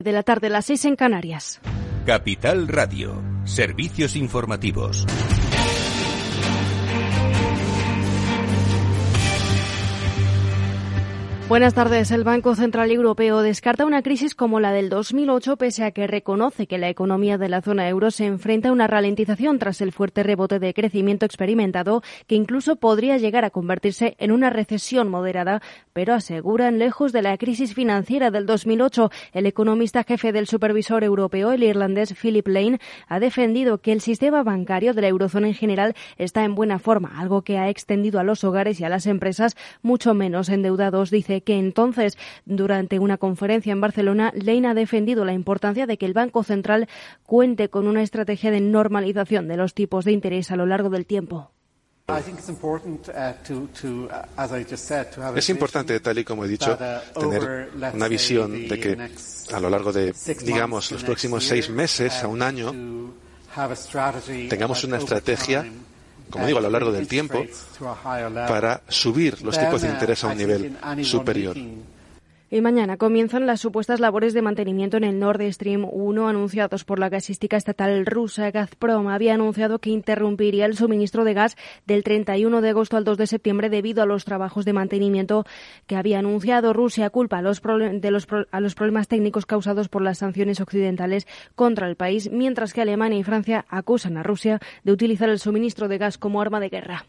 de la tarde, las seis en Canarias. Capital Radio, servicios informativos. Buenas tardes. El Banco Central Europeo descarta una crisis como la del 2008 pese a que reconoce que la economía de la zona euro se enfrenta a una ralentización tras el fuerte rebote de crecimiento experimentado que incluso podría llegar a convertirse en una recesión moderada, pero aseguran lejos de la crisis financiera del 2008. El economista jefe del supervisor europeo, el irlandés Philip Lane, ha defendido que el sistema bancario de la eurozona en general está en buena forma, algo que ha extendido a los hogares y a las empresas mucho menos endeudados, dice que entonces, durante una conferencia en Barcelona, Lane ha defendido la importancia de que el Banco Central cuente con una estrategia de normalización de los tipos de interés a lo largo del tiempo. Es importante, tal y como he dicho, uh, tener una visión de que a lo largo de, digamos, los próximos seis meses a un año, tengamos una estrategia como digo, a lo largo del tiempo, para subir los tipos de interés a un nivel superior. Y mañana comienzan las supuestas labores de mantenimiento en el Nord Stream 1 anunciados por la gasística estatal rusa. Gazprom había anunciado que interrumpiría el suministro de gas del 31 de agosto al 2 de septiembre debido a los trabajos de mantenimiento que había anunciado Rusia culpa a los, de a los problemas técnicos causados por las sanciones occidentales contra el país, mientras que Alemania y Francia acusan a Rusia de utilizar el suministro de gas como arma de guerra.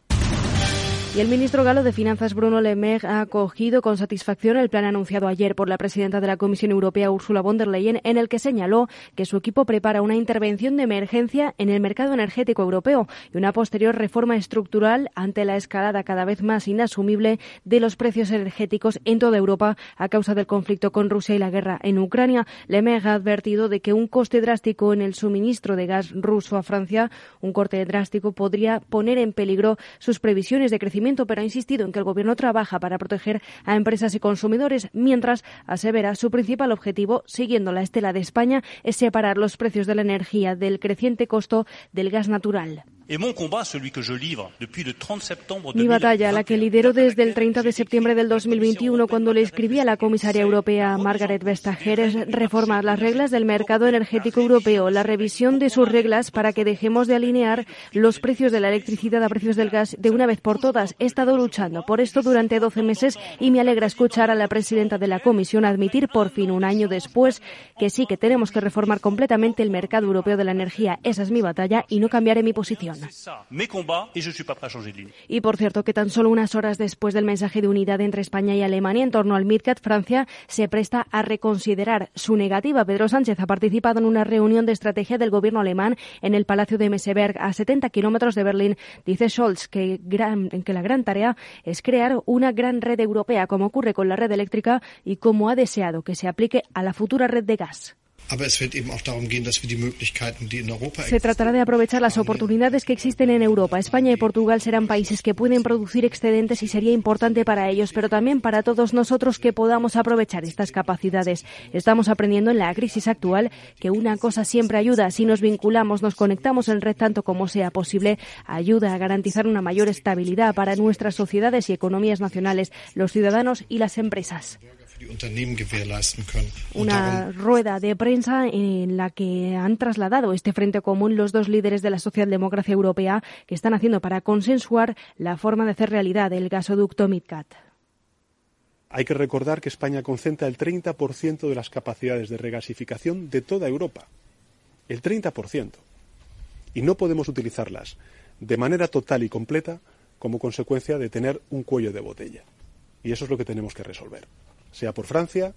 Y el ministro galo de Finanzas, Bruno Le Maire, ha acogido con satisfacción el plan anunciado ayer por la presidenta de la Comisión Europea, Ursula von der Leyen, en el que señaló que su equipo prepara una intervención de emergencia en el mercado energético europeo y una posterior reforma estructural ante la escalada cada vez más inasumible de los precios energéticos en toda Europa a causa del conflicto con Rusia y la guerra en Ucrania. Le Maire ha advertido de que un coste drástico en el suministro de gas ruso a Francia, un corte drástico, podría poner en peligro sus previsiones de crecimiento pero ha insistido en que el Gobierno trabaja para proteger a empresas y consumidores, mientras asevera su principal objetivo, siguiendo la estela de España, es separar los precios de la energía del creciente costo del gas natural. Mi batalla, la que lidero desde el 30 de septiembre del 2021, cuando le escribí a la comisaria europea Margaret Vestager, es reformar las reglas del mercado energético europeo, la revisión de sus reglas para que dejemos de alinear los precios de la electricidad a precios del gas de una vez por todas. He estado luchando por esto durante 12 meses y me alegra escuchar a la presidenta de la Comisión admitir por fin un año después que sí que tenemos que reformar completamente el mercado europeo de la energía. Esa es mi batalla y no cambiaré mi posición. Y por cierto, que tan solo unas horas después del mensaje de unidad entre España y Alemania en torno al MidCat, Francia se presta a reconsiderar su negativa. Pedro Sánchez ha participado en una reunión de estrategia del gobierno alemán en el Palacio de Messeberg, a 70 kilómetros de Berlín. Dice Scholz que, que la gran tarea es crear una gran red europea, como ocurre con la red eléctrica y como ha deseado que se aplique a la futura red de gas. Se tratará de aprovechar las oportunidades que existen en Europa. España y Portugal serán países que pueden producir excedentes y sería importante para ellos, pero también para todos nosotros que podamos aprovechar estas capacidades. Estamos aprendiendo en la crisis actual que una cosa siempre ayuda. Si nos vinculamos, nos conectamos en red tanto como sea posible, ayuda a garantizar una mayor estabilidad para nuestras sociedades y economías nacionales, los ciudadanos y las empresas. Una rueda de prensa en la que han trasladado este frente común los dos líderes de la socialdemocracia europea que están haciendo para consensuar la forma de hacer realidad el gasoducto MidCat. Hay que recordar que España concentra el 30% de las capacidades de regasificación de toda Europa. El 30%. Y no podemos utilizarlas de manera total y completa como consecuencia de tener un cuello de botella. Y eso es lo que tenemos que resolver sea por Francia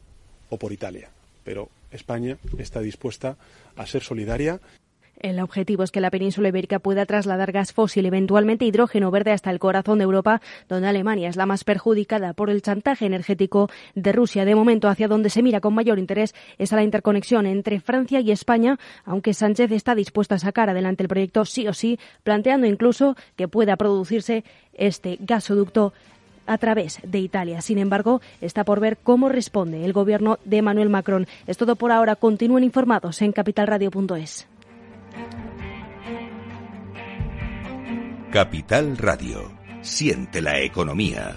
o por Italia. Pero España está dispuesta a ser solidaria. El objetivo es que la península ibérica pueda trasladar gas fósil, eventualmente hidrógeno verde, hasta el corazón de Europa, donde Alemania es la más perjudicada por el chantaje energético de Rusia. De momento, hacia donde se mira con mayor interés es a la interconexión entre Francia y España, aunque Sánchez está dispuesto a sacar adelante el proyecto sí o sí, planteando incluso que pueda producirse este gasoducto a través de Italia. Sin embargo, está por ver cómo responde el gobierno de Emmanuel Macron. Es todo por ahora. Continúen informados en capitalradio.es. Capital Radio. Siente la economía.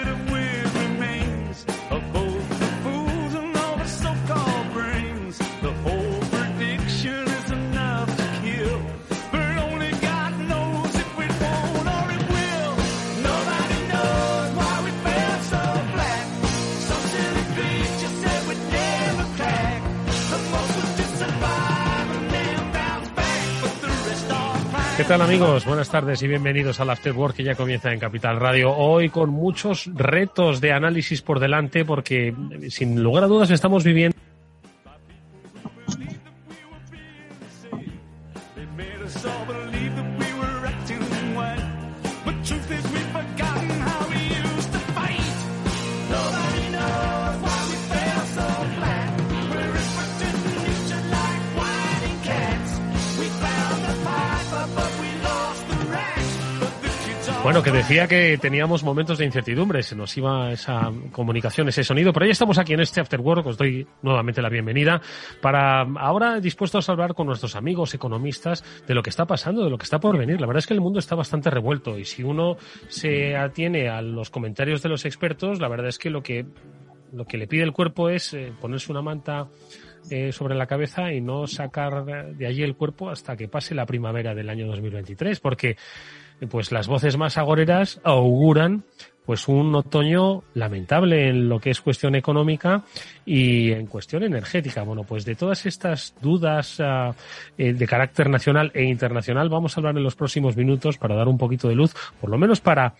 tal amigos? Buenas tardes y bienvenidos al After Work que ya comienza en Capital Radio. Hoy con muchos retos de análisis por delante porque sin lugar a dudas estamos viviendo Bueno, que decía que teníamos momentos de incertidumbre, se nos iba esa comunicación, ese sonido, pero ya estamos aquí en este After Work, os doy nuevamente la bienvenida, para ahora dispuestos a hablar con nuestros amigos economistas de lo que está pasando, de lo que está por venir. La verdad es que el mundo está bastante revuelto y si uno se atiene a los comentarios de los expertos, la verdad es que lo que, lo que le pide el cuerpo es eh, ponerse una manta eh, sobre la cabeza y no sacar de allí el cuerpo hasta que pase la primavera del año 2023, porque pues las voces más agoreras auguran pues un otoño lamentable en lo que es cuestión económica y en cuestión energética. Bueno, pues de todas estas dudas ah, eh, de carácter nacional e internacional vamos a hablar en los próximos minutos para dar un poquito de luz, por lo menos para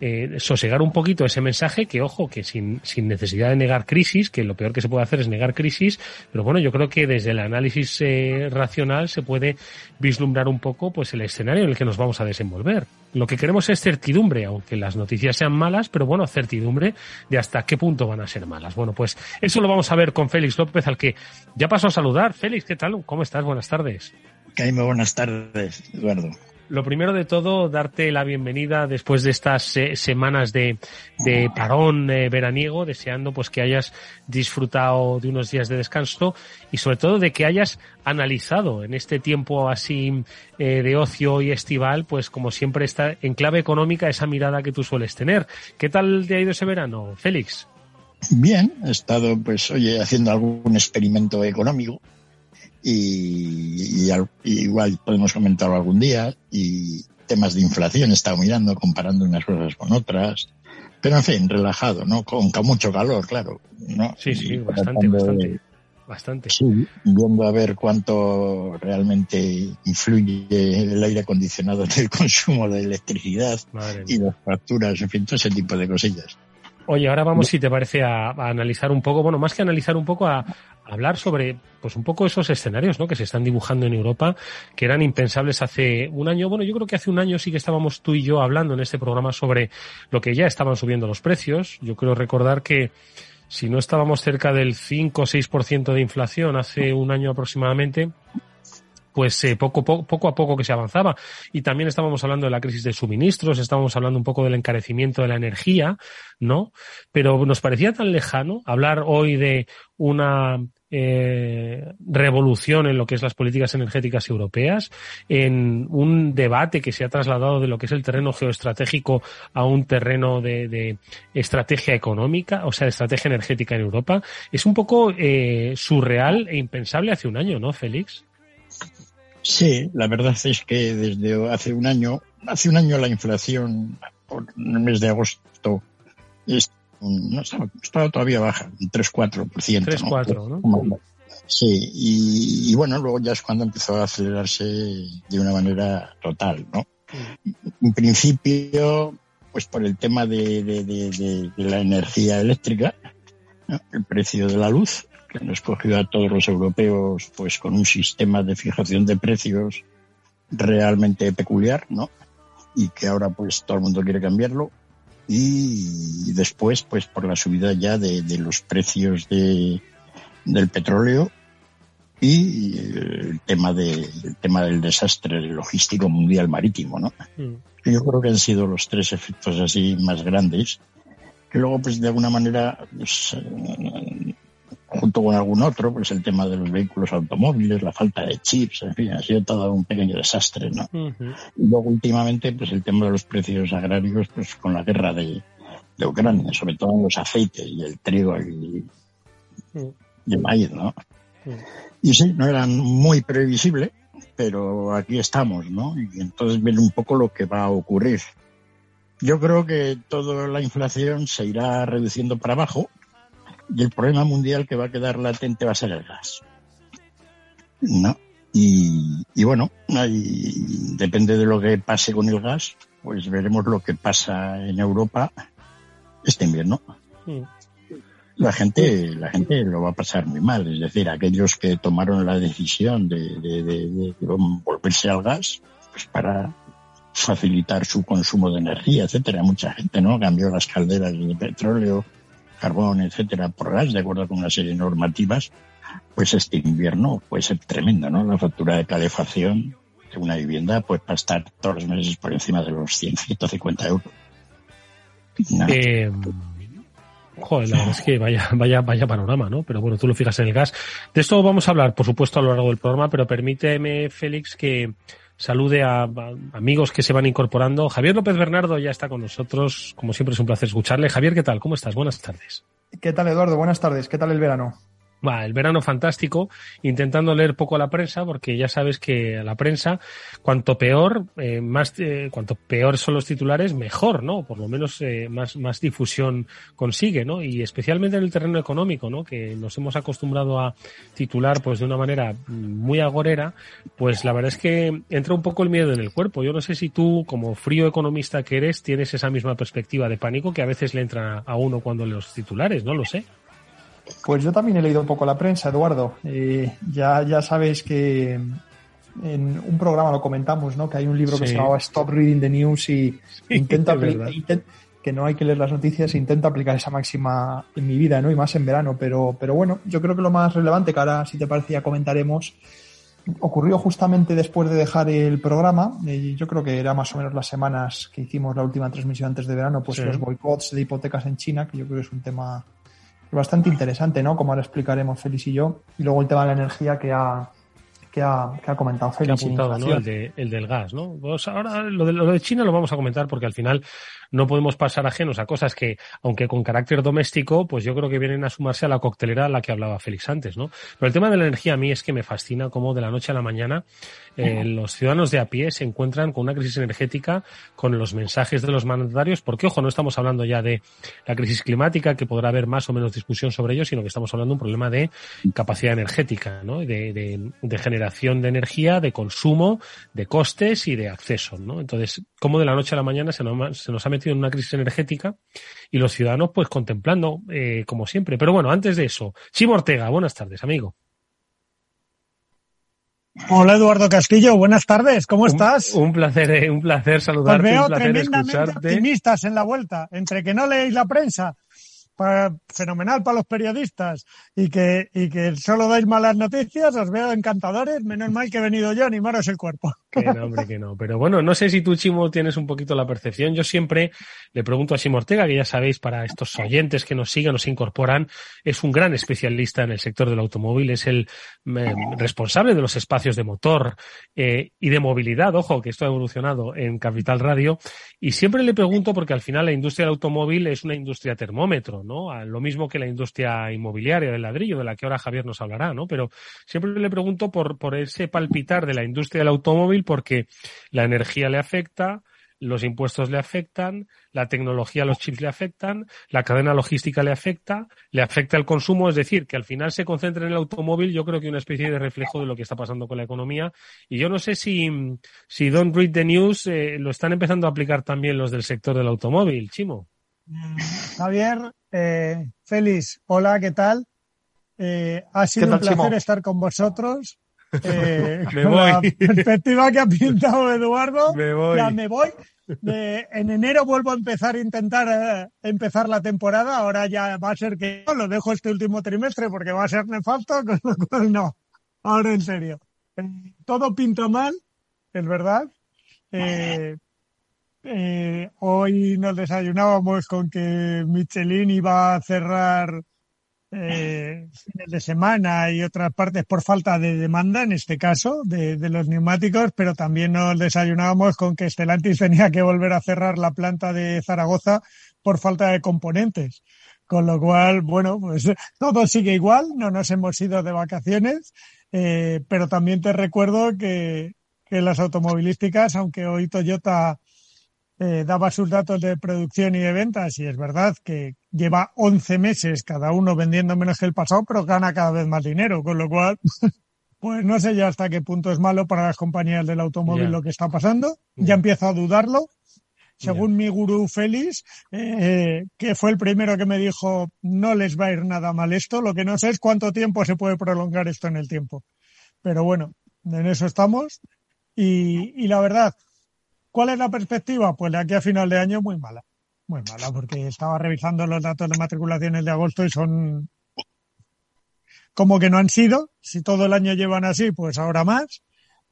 eh, sosegar un poquito ese mensaje que, ojo, que sin, sin necesidad de negar crisis, que lo peor que se puede hacer es negar crisis, pero bueno, yo creo que desde el análisis eh, racional se puede vislumbrar un poco pues el escenario en el que nos vamos a desenvolver. Lo que queremos es certidumbre, aunque las noticias sean malas, pero bueno, certidumbre de hasta qué punto van a ser malas. Bueno, pues eso lo vamos a ver con Félix López, al que ya paso a saludar. Félix, ¿qué tal? ¿Cómo estás? Buenas tardes. Caime, buenas tardes, Eduardo. Lo primero de todo, darte la bienvenida después de estas eh, semanas de, de parón eh, veraniego, deseando pues que hayas disfrutado de unos días de descanso y sobre todo de que hayas analizado en este tiempo así eh, de ocio y estival, pues como siempre está en clave económica esa mirada que tú sueles tener. ¿Qué tal te ha ido ese verano, Félix? Bien, he estado pues oye haciendo algún experimento económico y, igual podemos comentarlo algún día y temas de inflación he estado mirando, comparando unas cosas con otras, pero en fin, relajado, ¿no? Con, mucho calor, claro, ¿no? Sí, sí, bastante, bastante. Bastante. Sí, viendo a ver cuánto realmente influye el aire acondicionado en el consumo de electricidad y las facturas, en fin, todo ese tipo de cosillas. Oye, ahora vamos, si te parece, a, analizar un poco, bueno, más que analizar un poco, a, hablar sobre, pues un poco esos escenarios, ¿no? Que se están dibujando en Europa, que eran impensables hace un año. Bueno, yo creo que hace un año sí que estábamos tú y yo hablando en este programa sobre lo que ya estaban subiendo los precios. Yo creo recordar que si no estábamos cerca del 5 o 6% de inflación hace un año aproximadamente, pues eh, poco, poco, a poco que se avanzaba. Y también estábamos hablando de la crisis de suministros, estábamos hablando un poco del encarecimiento de la energía, ¿no? Pero nos parecía tan lejano hablar hoy de una eh, revolución en lo que es las políticas energéticas europeas, en un debate que se ha trasladado de lo que es el terreno geoestratégico a un terreno de, estrategia económica, o sea, de estrategia energética en Europa. Es un poco eh, surreal e impensable hace un año, ¿no, Félix? Sí, la verdad es que desde hace un año, hace un año la inflación por el mes de agosto no estaba, todavía baja, un 3-4%. 3-4, ¿no? Sí, y, bueno, luego ya es cuando empezó a acelerarse de una manera total, ¿no? En principio, pues por el tema de, de, de, de la energía eléctrica, el precio de la luz, que nos cogió a todos los europeos pues con un sistema de fijación de precios realmente peculiar, ¿no? Y que ahora pues todo el mundo quiere cambiarlo. Y después, pues por la subida ya de, de los precios de, del petróleo y el tema de el tema del desastre logístico mundial marítimo, ¿no? Mm. Yo creo que han sido los tres efectos así más grandes que luego pues de alguna manera pues, eh, junto con algún otro pues el tema de los vehículos automóviles la falta de chips en fin ha sido todo un pequeño desastre no y luego últimamente pues el tema de los precios agrarios pues con la guerra de, de Ucrania sobre todo en los aceites y el trigo y, y el maíz no. Y sí, no eran muy previsible, pero aquí estamos, ¿no? Y entonces viene un poco lo que va a ocurrir. Yo creo que toda la inflación se irá reduciendo para abajo y el problema mundial que va a quedar latente va a ser el gas. ¿No? Y, y bueno, ahí, depende de lo que pase con el gas, pues veremos lo que pasa en Europa este invierno. La gente, la gente lo va a pasar muy mal. Es decir, aquellos que tomaron la decisión de, volverse al gas, pues para facilitar su consumo de energía, etcétera. Mucha gente, ¿no? Cambió las calderas de petróleo, carbón, etcétera, por gas, de acuerdo con una serie de normativas. Pues este invierno puede ser tremendo, ¿no? La factura de calefacción de una vivienda, pues va estar todos los meses por encima de los 100, 150 euros. Eh, Joder, la verdad es que vaya, vaya, vaya panorama, ¿no? Pero bueno, tú lo fijas en el gas. De esto vamos a hablar, por supuesto, a lo largo del programa, pero permíteme, Félix, que salude a, amigos que se van incorporando. Javier López Bernardo ya está con nosotros. Como siempre es un placer escucharle. Javier, ¿qué tal? ¿Cómo estás? Buenas tardes. ¿Qué tal, Eduardo? Buenas tardes. ¿Qué tal el verano? Va, el verano fantástico, intentando leer poco a la prensa, porque ya sabes que a la prensa, cuanto peor, eh, más, eh, cuanto peor son los titulares, mejor, ¿no? Por lo menos eh, más, más difusión consigue, ¿no? Y especialmente en el terreno económico, ¿no? Que nos hemos acostumbrado a titular, pues de una manera muy agorera, pues la verdad es que entra un poco el miedo en el cuerpo. Yo no sé si tú, como frío economista que eres, tienes esa misma perspectiva de pánico que a veces le entra a uno cuando los titulares, no lo sé. Pues yo también he leído un poco la prensa, Eduardo. Eh, ya, ya sabes que en un programa lo comentamos, ¿no? Que hay un libro que se llama Stop Reading the News y intenta que no hay que leer las noticias, intento aplicar esa máxima en mi vida, ¿no? Y más en verano, pero, pero bueno, yo creo que lo más relevante, que ahora si te parecía comentaremos, ocurrió justamente después de dejar el programa, y yo creo que era más o menos las semanas que hicimos la última transmisión antes de verano, pues los boicots de hipotecas en China, que yo creo que es un tema bastante interesante, ¿no? Como ahora explicaremos Félix y yo. Y luego el tema de la energía que ha, que ha, que ha comentado Félix. Apuntado, ¿no? El, de, el, del gas, ¿no? Pues ahora lo de, lo de China lo vamos a comentar porque al final no podemos pasar ajenos a cosas que, aunque con carácter doméstico, pues yo creo que vienen a sumarse a la coctelera a la que hablaba Félix antes, ¿no? Pero el tema de la energía a mí es que me fascina cómo de la noche a la mañana eh, los ciudadanos de a pie se encuentran con una crisis energética con los mensajes de los mandatarios, porque ojo, no estamos hablando ya de la crisis climática, que podrá haber más o menos discusión sobre ello, sino que estamos hablando de un problema de capacidad energética, ¿no? De, de, de generación de energía, de consumo, de costes y de acceso, ¿no? Entonces, cómo de la noche a la mañana se nos, se nos ha metido en una crisis energética y los ciudadanos pues contemplando eh, como siempre. Pero bueno, antes de eso, Chimo Ortega, buenas tardes, amigo. Hola Eduardo Castillo, buenas tardes, ¿cómo estás? Un placer, eh, un placer saludarte. Os veo un placer tremendamente escucharte. optimistas en la vuelta, entre que no leéis la prensa fenomenal para los periodistas y que, y que solo dais malas noticias, os veo encantadores, menos mal que he venido yo a animaros el cuerpo. Que no, hombre, que no. Pero bueno, no sé si tú, Chimo, tienes un poquito la percepción. Yo siempre le pregunto a Chimo Ortega, que ya sabéis, para estos oyentes que nos siguen, nos incorporan, es un gran especialista en el sector del automóvil, es el eh, responsable de los espacios de motor eh, y de movilidad, ojo, que esto ha evolucionado en Capital Radio, y siempre le pregunto, porque al final la industria del automóvil es una industria termómetro. A lo mismo que la industria inmobiliaria del ladrillo, de la que ahora Javier nos hablará, ¿no? Pero siempre le pregunto por, por ese palpitar de la industria del automóvil porque la energía le afecta, los impuestos le afectan, la tecnología, los chips le afectan, la cadena logística le afecta, le afecta el consumo, es decir, que al final se concentra en el automóvil, yo creo que una especie de reflejo de lo que está pasando con la economía. Y yo no sé si, si Don't Read the News eh, lo están empezando a aplicar también los del sector del automóvil, Chimo. Javier, Eh, Félix, hola, ¿qué tal? Eh, ha sido un placer estar con vosotros. Eh, me voy. La perspectiva que ha pintado Eduardo, me voy. ya me voy. en enero vuelvo a empezar a intentar eh, empezar la temporada. Ahora ya va a ser que no, lo dejo este último trimestre porque va a ser nefasto, con lo cual no. Ahora en serio. Eh, todo pinta mal, es verdad. Eh, eh, hoy nos desayunábamos con que Michelin iba a cerrar eh, fines de semana y otras partes por falta de demanda, en este caso, de, los neumáticos, pero también nos desayunábamos con que Stellantis tenía que volver a cerrar la planta de Zaragoza por falta de componentes. Con lo cual, bueno, pues todo sigue igual, no nos hemos ido de vacaciones, eh, pero también te recuerdo que, que las automovilísticas, aunque hoy Toyota eh, daba sus datos de producción y de ventas y es verdad que lleva 11 meses cada uno vendiendo menos que el pasado, pero gana cada vez más dinero, con lo cual, pues no sé ya hasta qué punto es malo para las compañías del automóvil lo que está pasando. Ya empiezo a dudarlo. Según mi gurú Félix, eh, que fue el primero que me dijo, no les va a ir nada mal esto, lo que no sé es cuánto tiempo se puede prolongar esto en el tiempo. Pero bueno, en eso estamos. Y, y la verdad, ¿Cuál es la perspectiva? Pues de aquí a final de año muy mala. Muy mala, porque estaba revisando los datos de matriculaciones de agosto y son como que no han sido. Si todo el año llevan así, pues ahora más.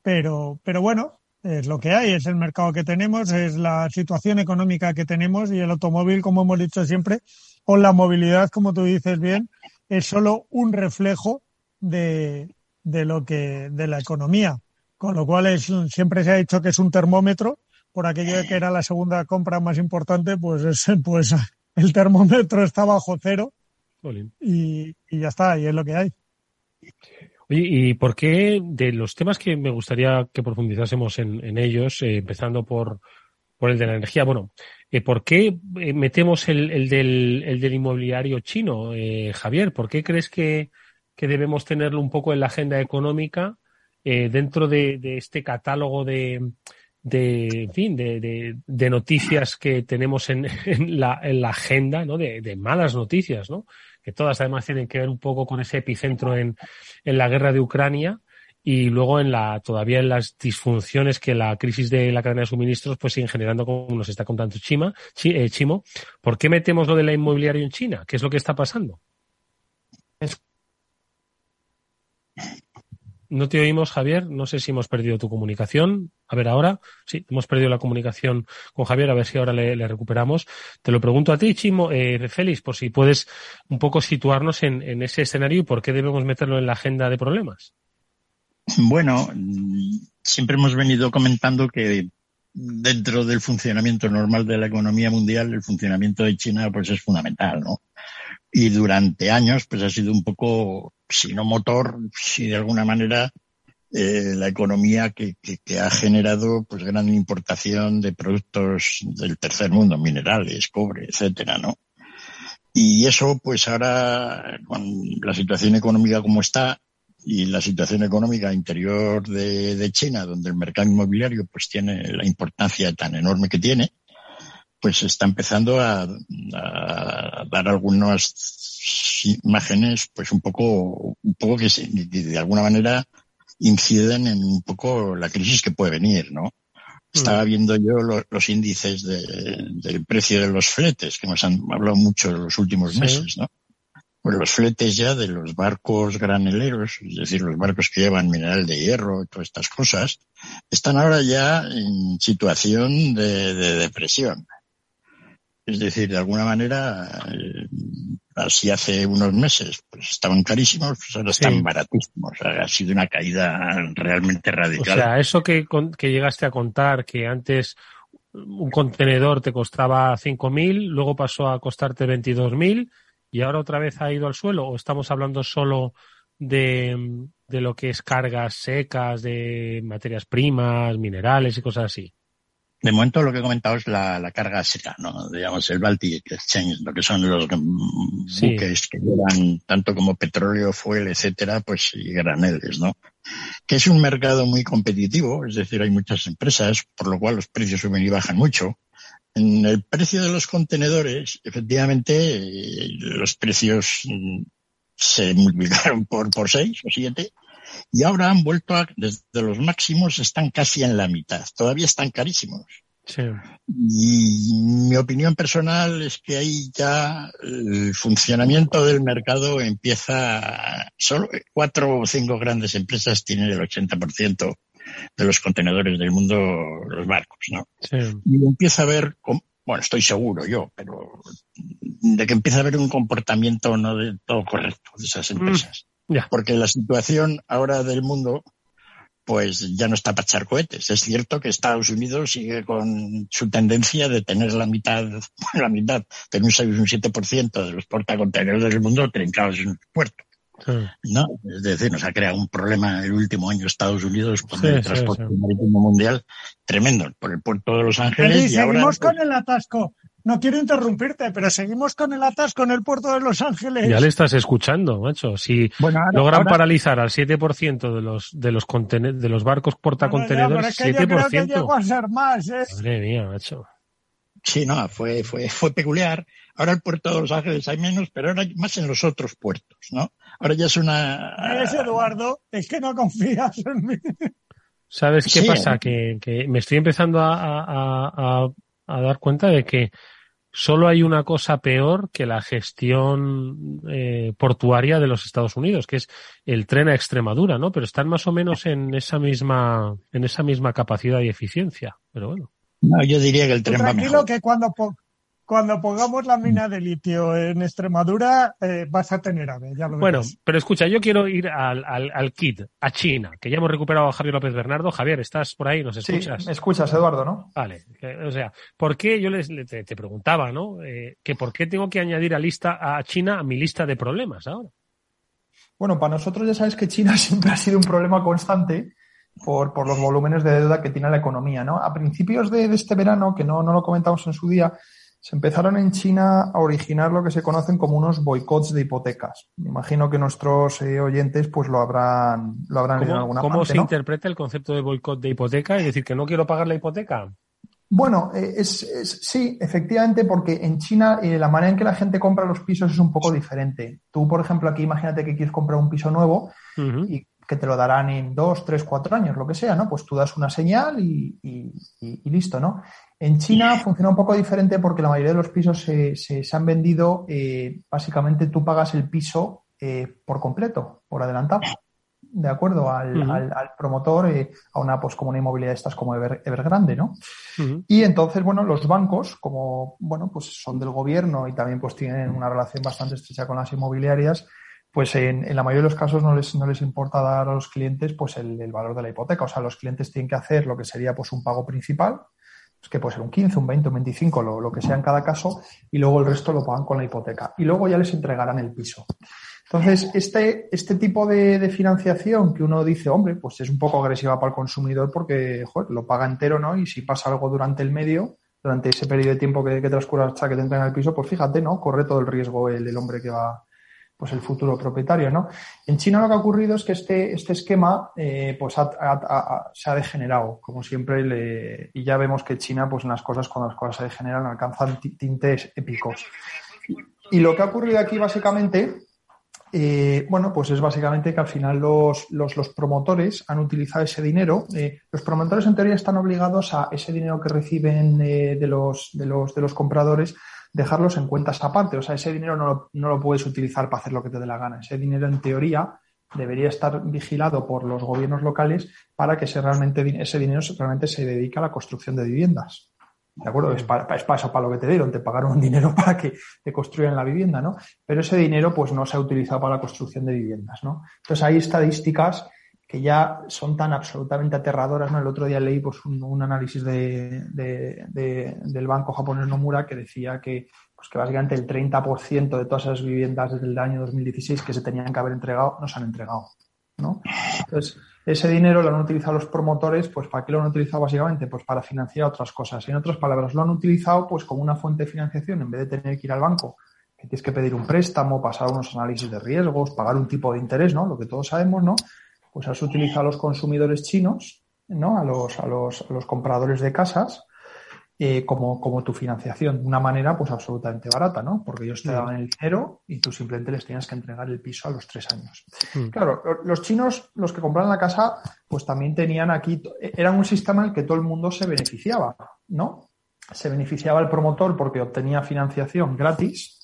Pero, pero bueno, es lo que hay, es el mercado que tenemos, es la situación económica que tenemos y el automóvil, como hemos dicho siempre, o la movilidad, como tú dices bien, es solo un reflejo de, de lo que, de la economía. Con lo cual es, siempre se ha dicho que es un termómetro por aquello que era la segunda compra más importante, pues, pues el termómetro está bajo cero y, ya está, y es lo que hay. Oye, ¿y por qué de los temas que me gustaría que profundizásemos en, ellos, eh, empezando por, por el de la energía, bueno, eh, ¿por qué eh, metemos el, el, del, el del inmobiliario chino, Javier? ¿Por qué crees que, que debemos tenerlo un poco en la agenda económica dentro de, este catálogo de, de, en fin, de, de, noticias que tenemos en, en, la, en la agenda, ¿no? De, de, malas noticias, ¿no? Que todas además tienen que ver un poco con ese epicentro en, en la guerra de Ucrania y luego en la, todavía en las disfunciones que la crisis de la cadena de suministros pues siguen generando como nos está contando Chima, eh, Chimo. ¿Por qué metemos lo de la inmobiliaria en China? ¿Qué es lo que está pasando? No te oímos, Javier. No sé si hemos perdido tu comunicación. A ver, ahora. Sí, hemos perdido la comunicación con Javier. A ver si ahora le, recuperamos. Te lo pregunto a ti, Chimo, eh, Félix, por si puedes un poco situarnos en, ese escenario y por qué debemos meterlo en la agenda de problemas. Bueno, siempre hemos venido comentando que dentro del funcionamiento normal de la economía mundial, el funcionamiento de China pues es fundamental, ¿no? Y durante años pues ha sido un poco si no motor, si de alguna manera eh, la economía que, que, ha generado pues gran importación de productos del tercer mundo, minerales, cobre, etcétera, ¿no? Y eso, pues ahora, con la situación económica como está y la situación económica interior de, de China, donde el mercado inmobiliario pues tiene la importancia tan enorme que tiene, pues está empezando a, a dar algunas imágenes, pues un poco, un poco que de alguna manera inciden en un poco la crisis que puede venir, ¿no? Estaba mm. viendo yo los, índices del precio de los fletes, que nos han hablado mucho en los últimos meses, ¿no? Pues los fletes ya de los barcos graneleros, es decir, los barcos que llevan mineral de hierro y todas estas cosas, están ahora ya en situación de, de depresión. Es decir, de alguna manera, eh, así hace unos meses, pues estaban carísimos, pues ahora están baratísimos. ha sido una caída realmente radical. O sea, eso que, que llegaste a contar, que antes un contenedor te costaba 5.000, luego pasó a costarte 22.000 y ahora otra vez ha ido al suelo, o estamos hablando solo de, de lo que es cargas secas, de materias primas, minerales y cosas así. De momento lo que he comentado es la, la carga seca, ¿no? Digamos, el Baltic Exchange, lo que son los buques que llevan tanto como petróleo, fuel, etcétera, pues y graneles, ¿no? Que es un mercado muy competitivo, es decir, hay muchas empresas, por lo cual los precios suben y bajan mucho. en el precio de los contenedores, efectivamente, eh, los precios mm, se multiplicaron por, por seis o siete y ahora han vuelto a, desde los máximos, están casi en la mitad. Todavía están carísimos. Y mi opinión personal es que ahí ya el funcionamiento del mercado empieza, solo cuatro o cinco grandes empresas tienen el 80% de los contenedores del mundo, los barcos, ¿no? Y empieza a haber, bueno, estoy seguro yo, pero de que empieza a haber un comportamiento no de todo correcto de esas mm, Porque la situación ahora del mundo pues ya no está para echar cohetes. Es cierto que Estados Unidos sigue con su tendencia de tener la mitad, la mitad, tener un 6 un 7% de los portacontenedores del mundo trincados en el puerto. ¿no? Es decir, nos ha creado un problema el último año Estados Unidos con el transporte marítimo mundial tremendo por el puerto de Los Ángeles. y seguimos con el atasco no quiero interrumpirte, pero seguimos con el atasco en el puerto de Los Ángeles. Ya le estás escuchando, macho. Si logran paralizar al 7% de los de los de los barcos portacontenedores, bueno, es que 7%. Yo creo que a ser más, ¿eh? Madre mía, macho. Sí, no, fue, fue, fue peculiar. Ahora el puerto de Los Ángeles hay menos, pero ahora más en los otros puertos, ¿no? Ahora ya es una... Es Eduardo, es que no confías en mí. ¿Sabes qué pasa? Que, que, me estoy empezando a, a, a, dar cuenta de que solo hay una cosa peor que la gestión eh, portuaria de los Estados Unidos, que es el tren a Extremadura, ¿no? Pero están más o menos en esa misma, en esa misma capacidad y eficiencia. Pero bueno. No, yo diría que el tren va mejor. que cuando, cuando pongamos la mina de litio en Extremadura, eh, vas a tener ave. Ya lo bueno, pero escucha, yo quiero ir al, al, al KIT, a China, que ya hemos recuperado a Javier López Bernardo. Javier, ¿estás por ahí? ¿Nos escuchas? Sí, me escuchas, Eduardo, ¿no? Vale. O sea, ¿por qué yo les, te, preguntaba, ¿no? Eh, que por qué tengo que añadir a, lista, a China a mi lista de problemas ahora. Bueno, para nosotros ya sabes que China siempre ha sido un problema constante por, por los volúmenes de deuda que tiene la economía, ¿no? A principios de, de este verano, que no, no lo comentamos en su día, se empezaron en China a originar lo que se conocen como unos boicots de hipotecas. Me imagino que nuestros eh, oyentes pues lo habrán, lo habrán leído en alguna ¿Cómo se interpreta el concepto de boicot de hipoteca? Es decir, que no quiero pagar la hipoteca. Bueno, eh, es, sí, efectivamente, porque en China eh, la manera en que la gente compra los pisos es un poco diferente. Tú, por ejemplo, aquí imagínate que quieres comprar un piso nuevo y que te lo darán en dos, tres, cuatro años, lo que sea, ¿no? Pues tú das una señal y, y listo, ¿no? En China funciona un poco diferente porque la mayoría de los pisos se, se, han vendido, eh, básicamente tú pagas el piso eh, por completo, por adelantado, de acuerdo al, al, promotor, eh, a una pues como una inmobiliaria de estas como Evergrande, ¿no? Y entonces, bueno, los bancos, como bueno, pues son del gobierno y también pues tienen una relación bastante estrecha con las inmobiliarias, pues en, la mayoría de los casos no les, no les importa dar a los clientes pues el, valor de la hipoteca. O sea, los clientes tienen que hacer lo que sería pues un pago principal, que puede ser un 15, un 20, un 25, lo, lo, que sea en cada caso, y luego el resto lo pagan con la hipoteca. Y luego ya les entregarán el piso. Entonces, este, este tipo de, financiación que uno dice, hombre, pues es un poco agresiva para el consumidor porque lo paga entero, ¿no? Y si pasa algo durante el medio, durante ese periodo de tiempo que, que transcurre hasta que te entregan el piso, pues fíjate, ¿no? Corre todo el riesgo el hombre que va, pues el futuro propietario, ¿no? En China lo que ha ocurrido es que este, este esquema eh, pues se ha degenerado, como siempre, y ya vemos que China, pues en las cosas, cuando las cosas se degeneran, alcanzan tintes épicos. Y lo que ha ocurrido aquí básicamente, eh, bueno, pues es básicamente que al final los, los, los promotores han utilizado ese dinero. Eh, los promotores en teoría están obligados a ese dinero que reciben de, los, de, los, de los compradores dejarlos en cuentas aparte. O sea, ese dinero no lo, no lo puedes utilizar para hacer lo que te dé la gana. Ese dinero, en teoría, debería estar vigilado por los gobiernos locales para que ese, realmente, ese dinero realmente se dedique a la construcción de viviendas. ¿De acuerdo? Es para, es para eso para lo que te dieron, te pagaron un dinero para que te construyan la vivienda, ¿no? Pero ese dinero, pues, no se ha utilizado para la construcción de viviendas, ¿no? Entonces, hay estadísticas que ya son tan absolutamente aterradoras. ¿no? El otro día leí pues, un, análisis de, del banco japonés Nomura que decía que, pues, que básicamente el 30% de todas esas viviendas desde el año 2016 que se tenían que haber entregado no se han entregado. ¿no? Entonces, ese dinero lo han utilizado los promotores, pues ¿para qué lo han utilizado básicamente? Pues para financiar otras cosas. En otras palabras, lo han utilizado pues como una fuente de financiación en vez de tener que ir al banco, que tienes que pedir un préstamo, pasar unos análisis de riesgos, pagar un tipo de interés, ¿no? Lo que todos sabemos, ¿no? Pues has utilizado a los consumidores chinos, ¿no? A los, a los, a los compradores de casas eh, como, como tu financiación, de una manera pues absolutamente barata, ¿no? Porque ellos te daban el dinero y tú simplemente les tenías que entregar el piso a los tres años. Mm. Claro, los chinos, los que compraron la casa, pues también tenían aquí, era un sistema en el que todo el mundo se beneficiaba, ¿no? Se beneficiaba el promotor porque obtenía financiación gratis,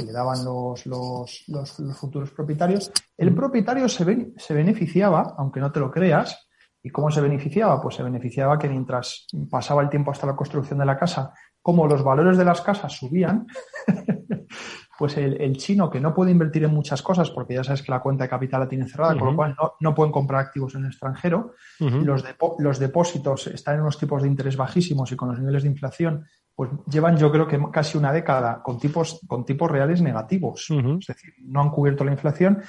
que le daban los, los, los, futuros propietarios. El propietario se, se beneficiaba, aunque no te lo creas, ¿Y cómo se beneficiaba? Pues se beneficiaba que mientras pasaba el tiempo hasta la construcción de la casa, como los valores de las casas subían, pues el, chino que no puede invertir en muchas cosas, porque ya sabes que la cuenta de capital la tiene cerrada, con lo cual no, pueden comprar activos en el extranjero, los, los depósitos están en unos tipos de interés bajísimos y con los niveles de inflación, pues llevan yo creo que casi una década con tipos, con tipos reales negativos. Es decir, no han cubierto la inflación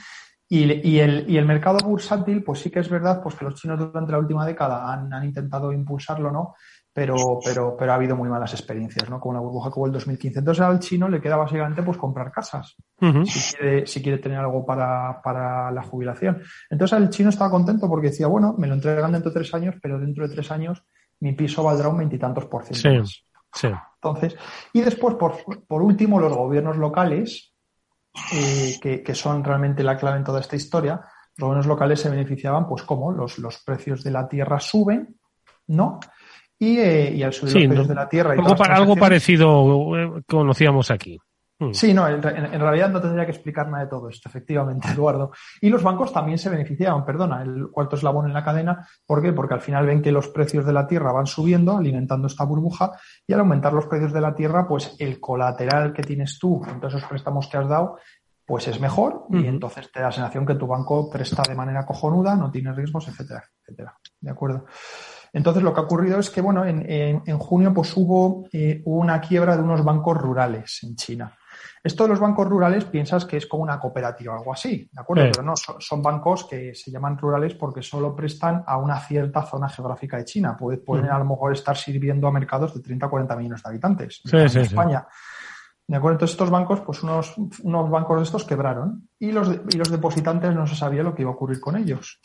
y, el, y, el, mercado bursátil, pues sí que es verdad, pues que los chinos durante la última década han, han intentado impulsarlo, ¿no? Pero, pero, pero ha habido muy malas experiencias, ¿no? Como la burbuja como el 2015. Entonces al chino le queda básicamente pues comprar casas, si, quiere, si quiere tener algo para, para la jubilación. Entonces el chino estaba contento porque decía, bueno, me lo entregan dentro de tres años, pero dentro de tres años mi piso valdrá un veintitantos por ciento sí, Sí. Entonces, y después, por, por último, los gobiernos locales, eh, que, son realmente la clave en toda esta historia, los gobiernos locales se beneficiaban, pues como los, los precios de la tierra suben, ¿no? Y, eh, al subir los precios de la tierra. algo, algo parecido eh, conocíamos aquí. Hmm. Sí, no, en, realidad no tendría que explicar nada de todo esto, efectivamente, Eduardo. Y los bancos también se beneficiaban, perdona, el cuarto eslabón en la cadena. ¿Por qué? Porque al final ven que los precios de la tierra van subiendo, alimentando esta burbuja, y al aumentar los precios de la tierra, pues el colateral que tienes tú en todos esos préstamos que has dado, pues es mejor, y entonces te da la sensación que tu banco presta de manera cojonuda, no tiene riesgos, etcétera, etcétera. ¿De acuerdo? Entonces, lo que ha ocurrido es que, bueno, en, junio pues hubo eh, una quiebra de unos bancos rurales en China. Esto de los bancos rurales piensas que es como una cooperativa o algo así, ¿de acuerdo? Pero no, son, bancos que se llaman rurales porque solo prestan a una cierta zona geográfica de China. pueden a lo mejor estar sirviendo a mercados de 30 o 40 millones de habitantes en España. ¿De acuerdo? Entonces estos bancos, pues unos, unos bancos de estos quebraron y los, y los depositantes no se sabía lo que iba a ocurrir con ellos.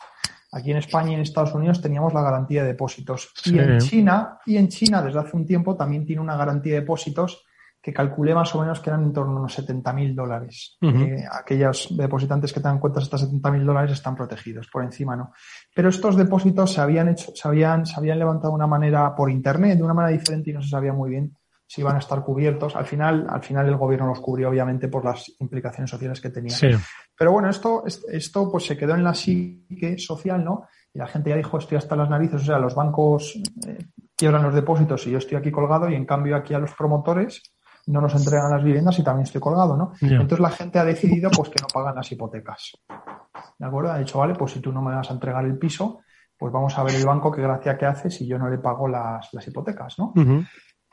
Aquí en España y en Estados Unidos teníamos la garantía de depósitos. Y en China, y en China desde hace un tiempo también tiene una garantía de depósitos que calculé más o menos que eran en torno a unos 70.000 dólares. Eh, aquellos depositantes que tengan cuentas hasta 70.000 dólares están protegidos, por encima no. Pero estos depósitos se habían hecho, se habían, se habían levantado de una manera por internet, de una manera diferente y no se sabía muy bien si iban a estar cubiertos. Al final, al final el gobierno los cubrió, obviamente, por las implicaciones sociales que tenía. Pero bueno, esto, esto pues se quedó en la psique social, ¿no? Y la gente ya dijo, estoy hasta las narices, o sea, los bancos eh, quiebran los depósitos y yo estoy aquí colgado y en cambio aquí a los promotores no nos entregan las viviendas y también estoy colgado, ¿no? Entonces la gente ha decidido pues que no pagan las hipotecas. ¿De acuerdo? Ha dicho, vale, pues si tú no me vas a entregar el piso, pues vamos a ver el banco qué gracia que hace si yo no le pago las, hipotecas, ¿no?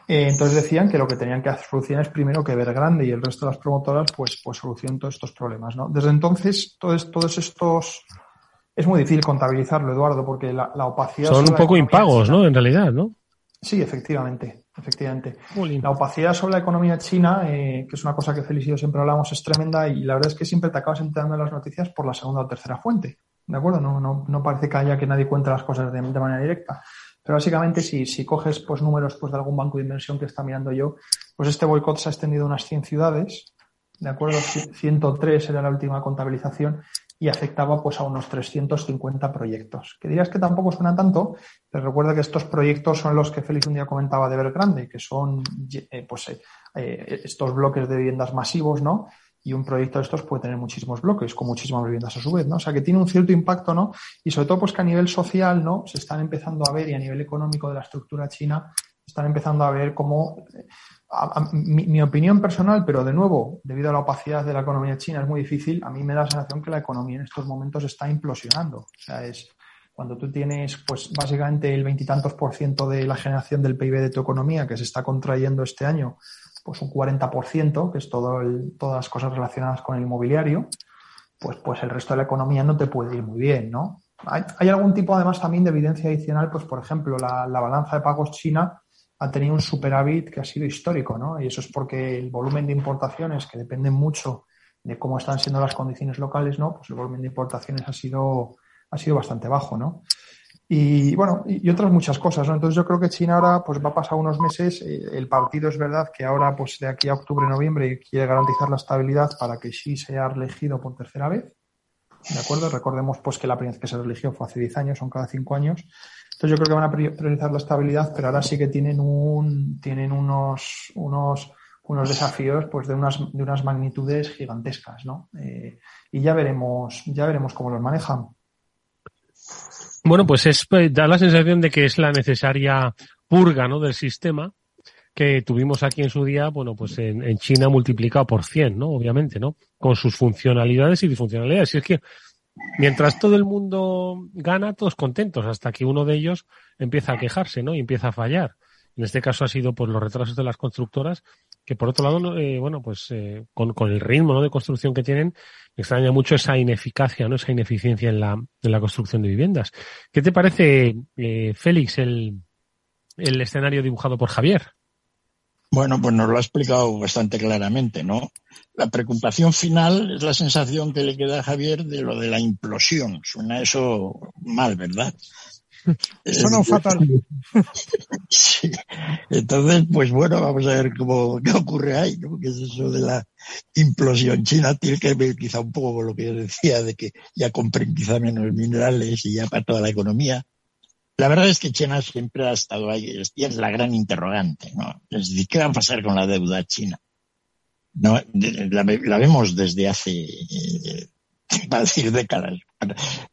Eh, entonces decían que lo que tenían que hacer soluciones primero que ver grande y el resto de las promotoras pues, pues solucionen todos estos problemas, ¿no? Desde entonces, todos, todos estos... Es muy difícil contabilizarlo, Eduardo, porque la, opacidad... Son un poco impagos, ¿no? En realidad, ¿no? Sí, efectivamente. Efectivamente. La opacidad sobre la economía china, eh, que es una cosa que Feliz y yo siempre hablamos, es tremenda y la verdad es que siempre te acabas enterando en las noticias por la segunda o tercera fuente. ¿De acuerdo? No, no, no parece que haya que nadie cuente las cosas de, manera directa. Pero básicamente, si, si coges pues, números pues, de algún banco de inversión que está mirando yo, pues este boicot se ha extendido a unas 100 ciudades. ¿De acuerdo? 103 era la última contabilización y afectaba pues a unos 350 proyectos. Que dirías que tampoco suena tanto, pero recuerda que estos proyectos son los que Félix un día comentaba de Grande, que son eh, pues, eh, eh, estos bloques de viviendas masivos, ¿no? Y un proyecto de estos puede tener muchísimos bloques, con muchísimas viviendas a su vez, ¿no? O sea, que tiene un cierto impacto, ¿no? Y sobre todo, pues que a nivel social, ¿no? Se están empezando a ver y a nivel económico de la estructura china, están empezando a ver cómo mi, opinión personal, pero de nuevo, debido a la opacidad de la economía china, es muy difícil. A mí me da la sensación que la economía en estos momentos está implosionando. O sea, es cuando tú tienes, pues, básicamente el veintitantos por ciento de la generación del PIB de tu economía que se está contrayendo este año, pues un 40%, que es todo todas las cosas relacionadas con el inmobiliario, pues, pues el resto de la economía no te puede ir muy bien, ¿no? Hay, algún tipo, además, también de evidencia adicional, pues, por ejemplo, la balanza de pagos china ha tenido un superávit que ha sido histórico, ¿no? Y eso es porque el volumen de importaciones, que dependen mucho de cómo están siendo las condiciones locales, ¿no? Pues el volumen de importaciones ha sido, ha sido bastante bajo, ¿no? Y bueno, y otras muchas cosas, ¿no? Entonces yo creo que China ahora pues va a pasar unos meses. Eh, el partido es verdad que ahora, pues de aquí a octubre, noviembre, quiere garantizar la estabilidad para que Xi sea elegido por tercera vez. ¿De acuerdo? Recordemos pues que la primera vez que se religió fue hace 10 años, son cada 5 años. Entonces yo creo que van a priorizar la estabilidad, pero ahora sí que tienen un, tienen unos, unos, unos desafíos pues de unas, de unas magnitudes gigantescas, ¿no? Eh, y ya veremos, ya veremos cómo los manejan. Bueno, pues es, pues, da la sensación de que es la necesaria purga, ¿no? Del sistema que tuvimos aquí en su día, bueno, pues en, en China multiplicado por 100, ¿no? Obviamente, ¿no? Con sus funcionalidades y disfuncionalidades. Y es que mientras todo el mundo gana, todos contentos, hasta que uno de ellos empieza a quejarse, ¿no? Y empieza a fallar. En este caso ha sido por los retrasos de las constructoras, que por otro lado, eh, bueno, pues eh, con, el ritmo ¿no? de construcción que tienen, extraña mucho esa ineficacia, ¿no? Esa ineficiencia en la, en la construcción de viviendas. ¿Qué te parece, eh, Félix, el, el escenario dibujado por Javier? Bueno, pues nos lo ha explicado bastante claramente, ¿no? La preocupación final es la sensación que le queda a Javier de lo de la implosión. Suena eso mal, ¿verdad? Eso no fatal. Sí. Entonces, pues bueno, vamos a ver cómo qué ocurre ahí, ¿no? Que es eso de la implosión china, tiene que ver quizá un poco con lo que yo decía, de que ya compren quizá menos minerales y ya para toda la economía. La verdad es que China siempre ha estado ahí, es la gran interrogante, ¿no? Es decir, ¿qué va a pasar con la deuda china? No, la, la vemos desde hace, eh, para decir décadas,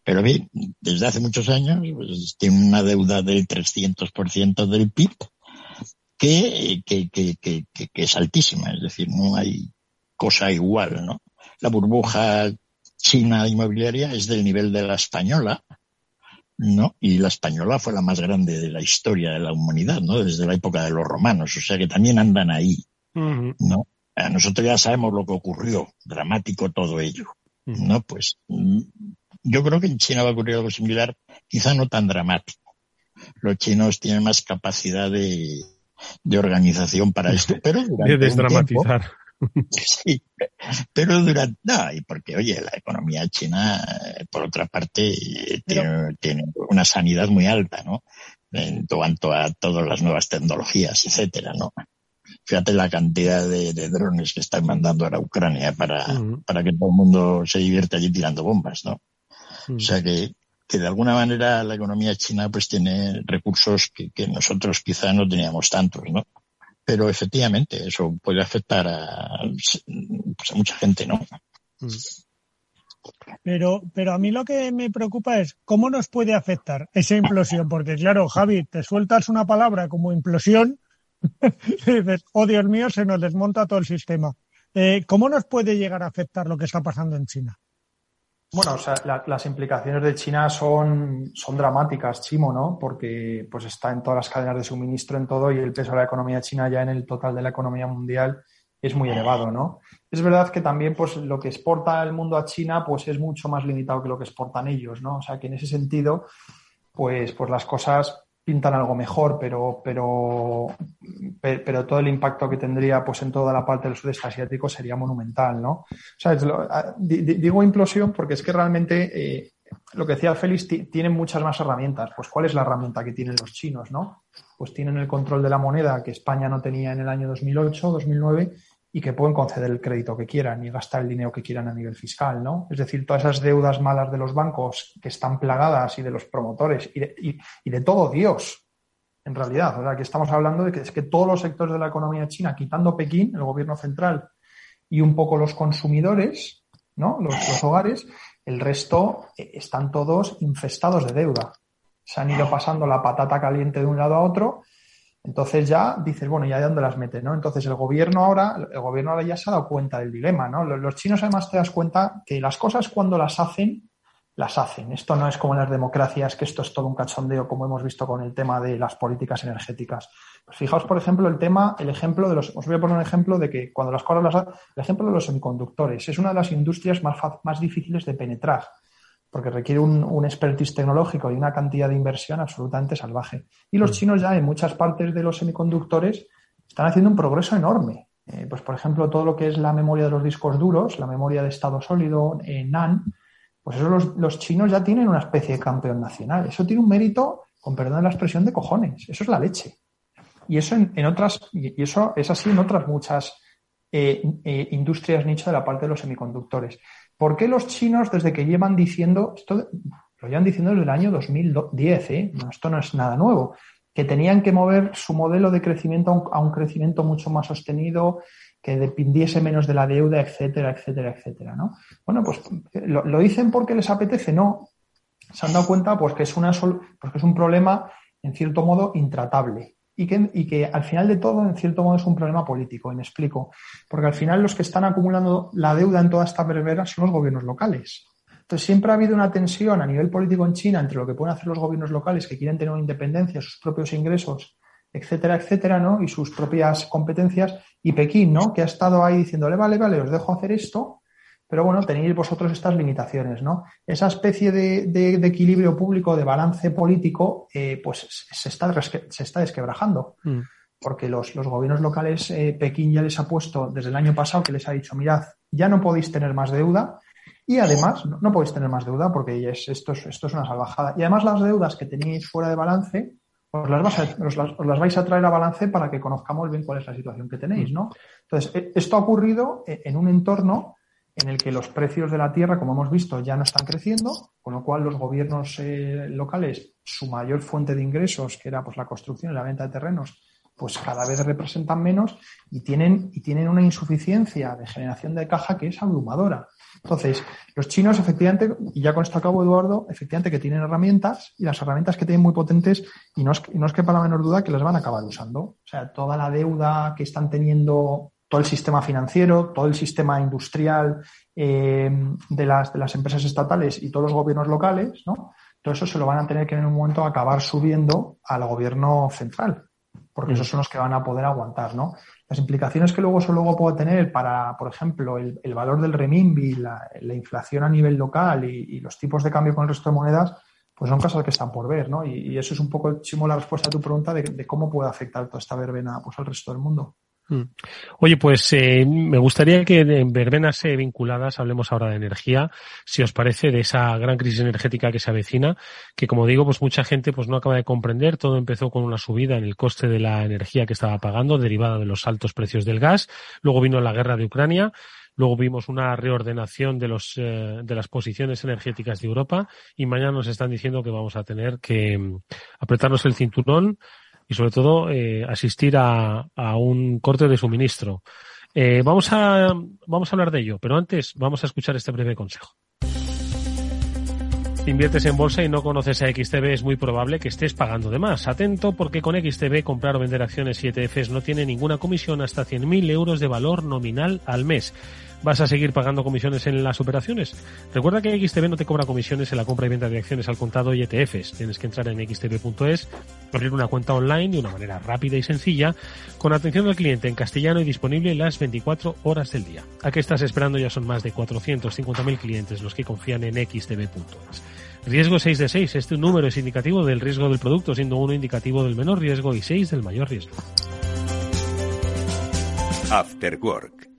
pero bien, desde hace muchos años pues, tiene una deuda del 300% del PIB que, que, que, que, es altísima, es decir, no hay cosa igual, ¿no? La burbuja china inmobiliaria es del nivel de la española, ¿no? Y la española fue la más grande de la historia de la humanidad, ¿no? Desde la época de los romanos, o sea que también andan ahí, ¿no? Nosotros ya sabemos lo que ocurrió, dramático todo ello, ¿no? Pues mm, yo creo que en China va a ocurrir algo similar, quizá no tan dramático. Los chinos tienen más capacidad de, de organización para esto, pero de desdramatizar. Sí, pero durante, no, y porque, oye, la economía china, por otra parte, tiene, tiene, una sanidad muy alta, ¿no? En cuanto a todas las nuevas tecnologías, etcétera, ¿no? Fíjate la cantidad de, de drones que están mandando a Ucrania para, para que todo el mundo se divierte allí tirando bombas, ¿no? O sea que, que de alguna manera la economía china pues tiene recursos que, que nosotros quizá no teníamos tantos, ¿no? Pero efectivamente eso puede afectar a, pues a mucha gente, ¿no? Pero, pero a mí lo que me preocupa es cómo nos puede afectar esa implosión, porque claro, Javi, te sueltas una palabra como implosión y dices, oh Dios mío, se nos desmonta todo el sistema. Eh, ¿Cómo nos puede llegar a afectar lo que está pasando en China? Bueno, o sea, las implicaciones de China son, son dramáticas, Chimo, ¿no? Porque pues está en todas las cadenas de suministro, en todo, y el peso de la economía china ya en el total de la economía mundial es muy elevado, ¿no? Es verdad que también pues lo que exporta el mundo a China pues es mucho más limitado que lo que exportan ellos, ¿no? O sea que en ese sentido pues, pues las cosas pintan algo mejor, pero, pero, pero todo el impacto que tendría pues en toda la parte del sudeste asiático sería monumental, ¿no? O digo implosión porque es que realmente eh, lo que decía Félix, tienen muchas más herramientas. Pues ¿cuál es la herramienta que tienen los chinos, no? Pues tienen el control de la moneda que España no tenía en el año 2008, 2009 y que pueden conceder el crédito que quieran y gastar el dinero que quieran a nivel fiscal, ¿no? Es decir, todas esas deudas malas de los bancos que están plagadas y de los promotores y de, todo Dios, en realidad. O sea, que estamos hablando de que es que todos los sectores de la economía china, quitando Pekín, el gobierno central y un poco los consumidores, ¿no? Los, los hogares, el resto eh, están todos infestados de deuda. Se han ido pasando la patata caliente de un lado a otro entonces ya dices, bueno, ¿ya de dónde las metes? ¿no? Entonces el gobierno ahora, el gobierno ahora ya se ha dado cuenta del dilema, ¿no? Los chinos además te das cuenta que las cosas cuando las hacen, las hacen. Esto no es como en las democracias, que esto es todo un cachondeo, como hemos visto con el tema de las políticas energéticas. Pues fijaos, por ejemplo, el tema, el ejemplo de los, os voy a poner un ejemplo de que cuando las cosas las hacen, el ejemplo de los semiconductores. Es una de las industrias más, más difíciles de penetrar porque requiere un, un, expertise tecnológico y una cantidad de inversión absolutamente salvaje. Y los mm. chinos ya en muchas partes de los semiconductores están haciendo un progreso enorme. Eh, pues, por ejemplo, todo lo que es la memoria de los discos duros, la memoria de estado sólido, eh, NAND, pues eso los, chinos ya tienen una especie de campeón nacional. Eso tiene un mérito, con perdón de la expresión, de cojones. Eso es la leche. Y eso en, otras, y eso es así en otras muchas eh, eh, industrias nicho de la parte de los semiconductores. ¿Por qué los chinos, desde que llevan diciendo, esto lo llevan diciendo desde el año 2010, ¿eh? esto no es nada nuevo, que tenían que mover su modelo de crecimiento a un, crecimiento mucho más sostenido, que dependiese menos de la deuda, etcétera, etcétera, etcétera, ¿no? Bueno, pues lo, dicen porque les apetece, no. Se han dado cuenta pues que es una pues que es un problema en cierto modo intratable y que, y que al final de todo en cierto modo es un problema político, y me explico, porque al final los que están acumulando la deuda en toda esta verbera son los gobiernos locales. Entonces, siempre ha habido una tensión a nivel político en China entre lo que pueden hacer los gobiernos locales que quieren tener una independencia, sus propios ingresos, etcétera, etcétera, ¿no? Y sus propias competencias, y Pekín, ¿no? Que ha estado ahí diciéndole, vale, vale, os dejo hacer esto, pero bueno, tenéis vosotros estas limitaciones, ¿no? Esa especie de, equilibrio público, de balance político, eh, pues se está, se está desquebrajando. Mm. Porque los, gobiernos locales, eh, Pekín ya les ha puesto desde el año pasado que les ha dicho, mirad, ya no podéis tener más deuda, y además, no, podéis tener más deuda porque esto, es, esto es una salvajada. Y además las deudas que tenéis fuera de balance, os las, las, vais a traer a balance para que conozcamos bien cuál es la situación que tenéis, ¿no? Entonces, e, esto ha ocurrido e, en un entorno en el que los precios de la tierra, como hemos visto, ya no están creciendo, con lo cual los gobiernos eh, locales, su mayor fuente de ingresos, que era pues la construcción y la venta de terrenos, pues cada vez representan menos y tienen, y tienen una insuficiencia de generación de caja que es abrumadora. Entonces, los chinos, efectivamente, y ya con esto acabo, Eduardo, efectivamente que tienen herramientas y las herramientas que tienen muy potentes y no es, no es que para la menor duda que las van a acabar usando. O sea, toda la deuda que están teniendo todo el sistema financiero, todo el sistema industrial eh, de, las, de las empresas estatales y todos los gobiernos locales, ¿no? Todo eso se lo van a tener que en un momento acabar subiendo al gobierno central, porque esos son los que van a poder aguantar, ¿no? Las implicaciones que luego eso luego puede tener para, por ejemplo, el, valor del renminbi, la, inflación a nivel local y, los tipos de cambio con el resto de monedas, pues son cosas que están por ver, ¿no? Y, eso es un poco, Chimo, la respuesta a tu pregunta de, de, cómo puede afectar toda esta verbena pues, al resto del mundo. Mm. Oye, pues eh, me gustaría que en verbenas eh, vinculadas hablemos ahora de energía, si os parece, de esa gran crisis energética que se avecina, que como digo, pues mucha gente pues no acaba de comprender. Todo empezó con una subida en el coste de la energía que estaba pagando, derivada de los altos precios del gas. Luego vino la guerra de Ucrania. Luego vimos una reordenación de, los, eh, de las posiciones energéticas de Europa y mañana nos están diciendo que vamos a tener que mm, apretarnos el cinturón y sobre todo eh, asistir a, a, un corte de suministro. Eh, vamos, a, vamos a hablar de ello, pero antes vamos a escuchar este breve consejo. Inviertes en bolsa y no conoces a XTB, es muy probable que estés pagando de más. Atento porque con XTB comprar o vender acciones y ETFs no tiene ninguna comisión hasta 100.000 euros de valor nominal al mes vas a seguir pagando comisiones en las operaciones. Recuerda que XTB no te cobra comisiones en la compra y venta de acciones al contado y ETFs. Tienes que entrar en xtb.es, abrir una cuenta online de una manera rápida y sencilla, con atención al cliente en castellano y disponible las 24 horas del día. ¿A qué estás esperando? Ya son más de 450.000 clientes los que confían en xtb.es. Riesgo 6 de 6. Este número es indicativo del riesgo del producto, siendo uno indicativo del menor riesgo y 6 del mayor riesgo. After Work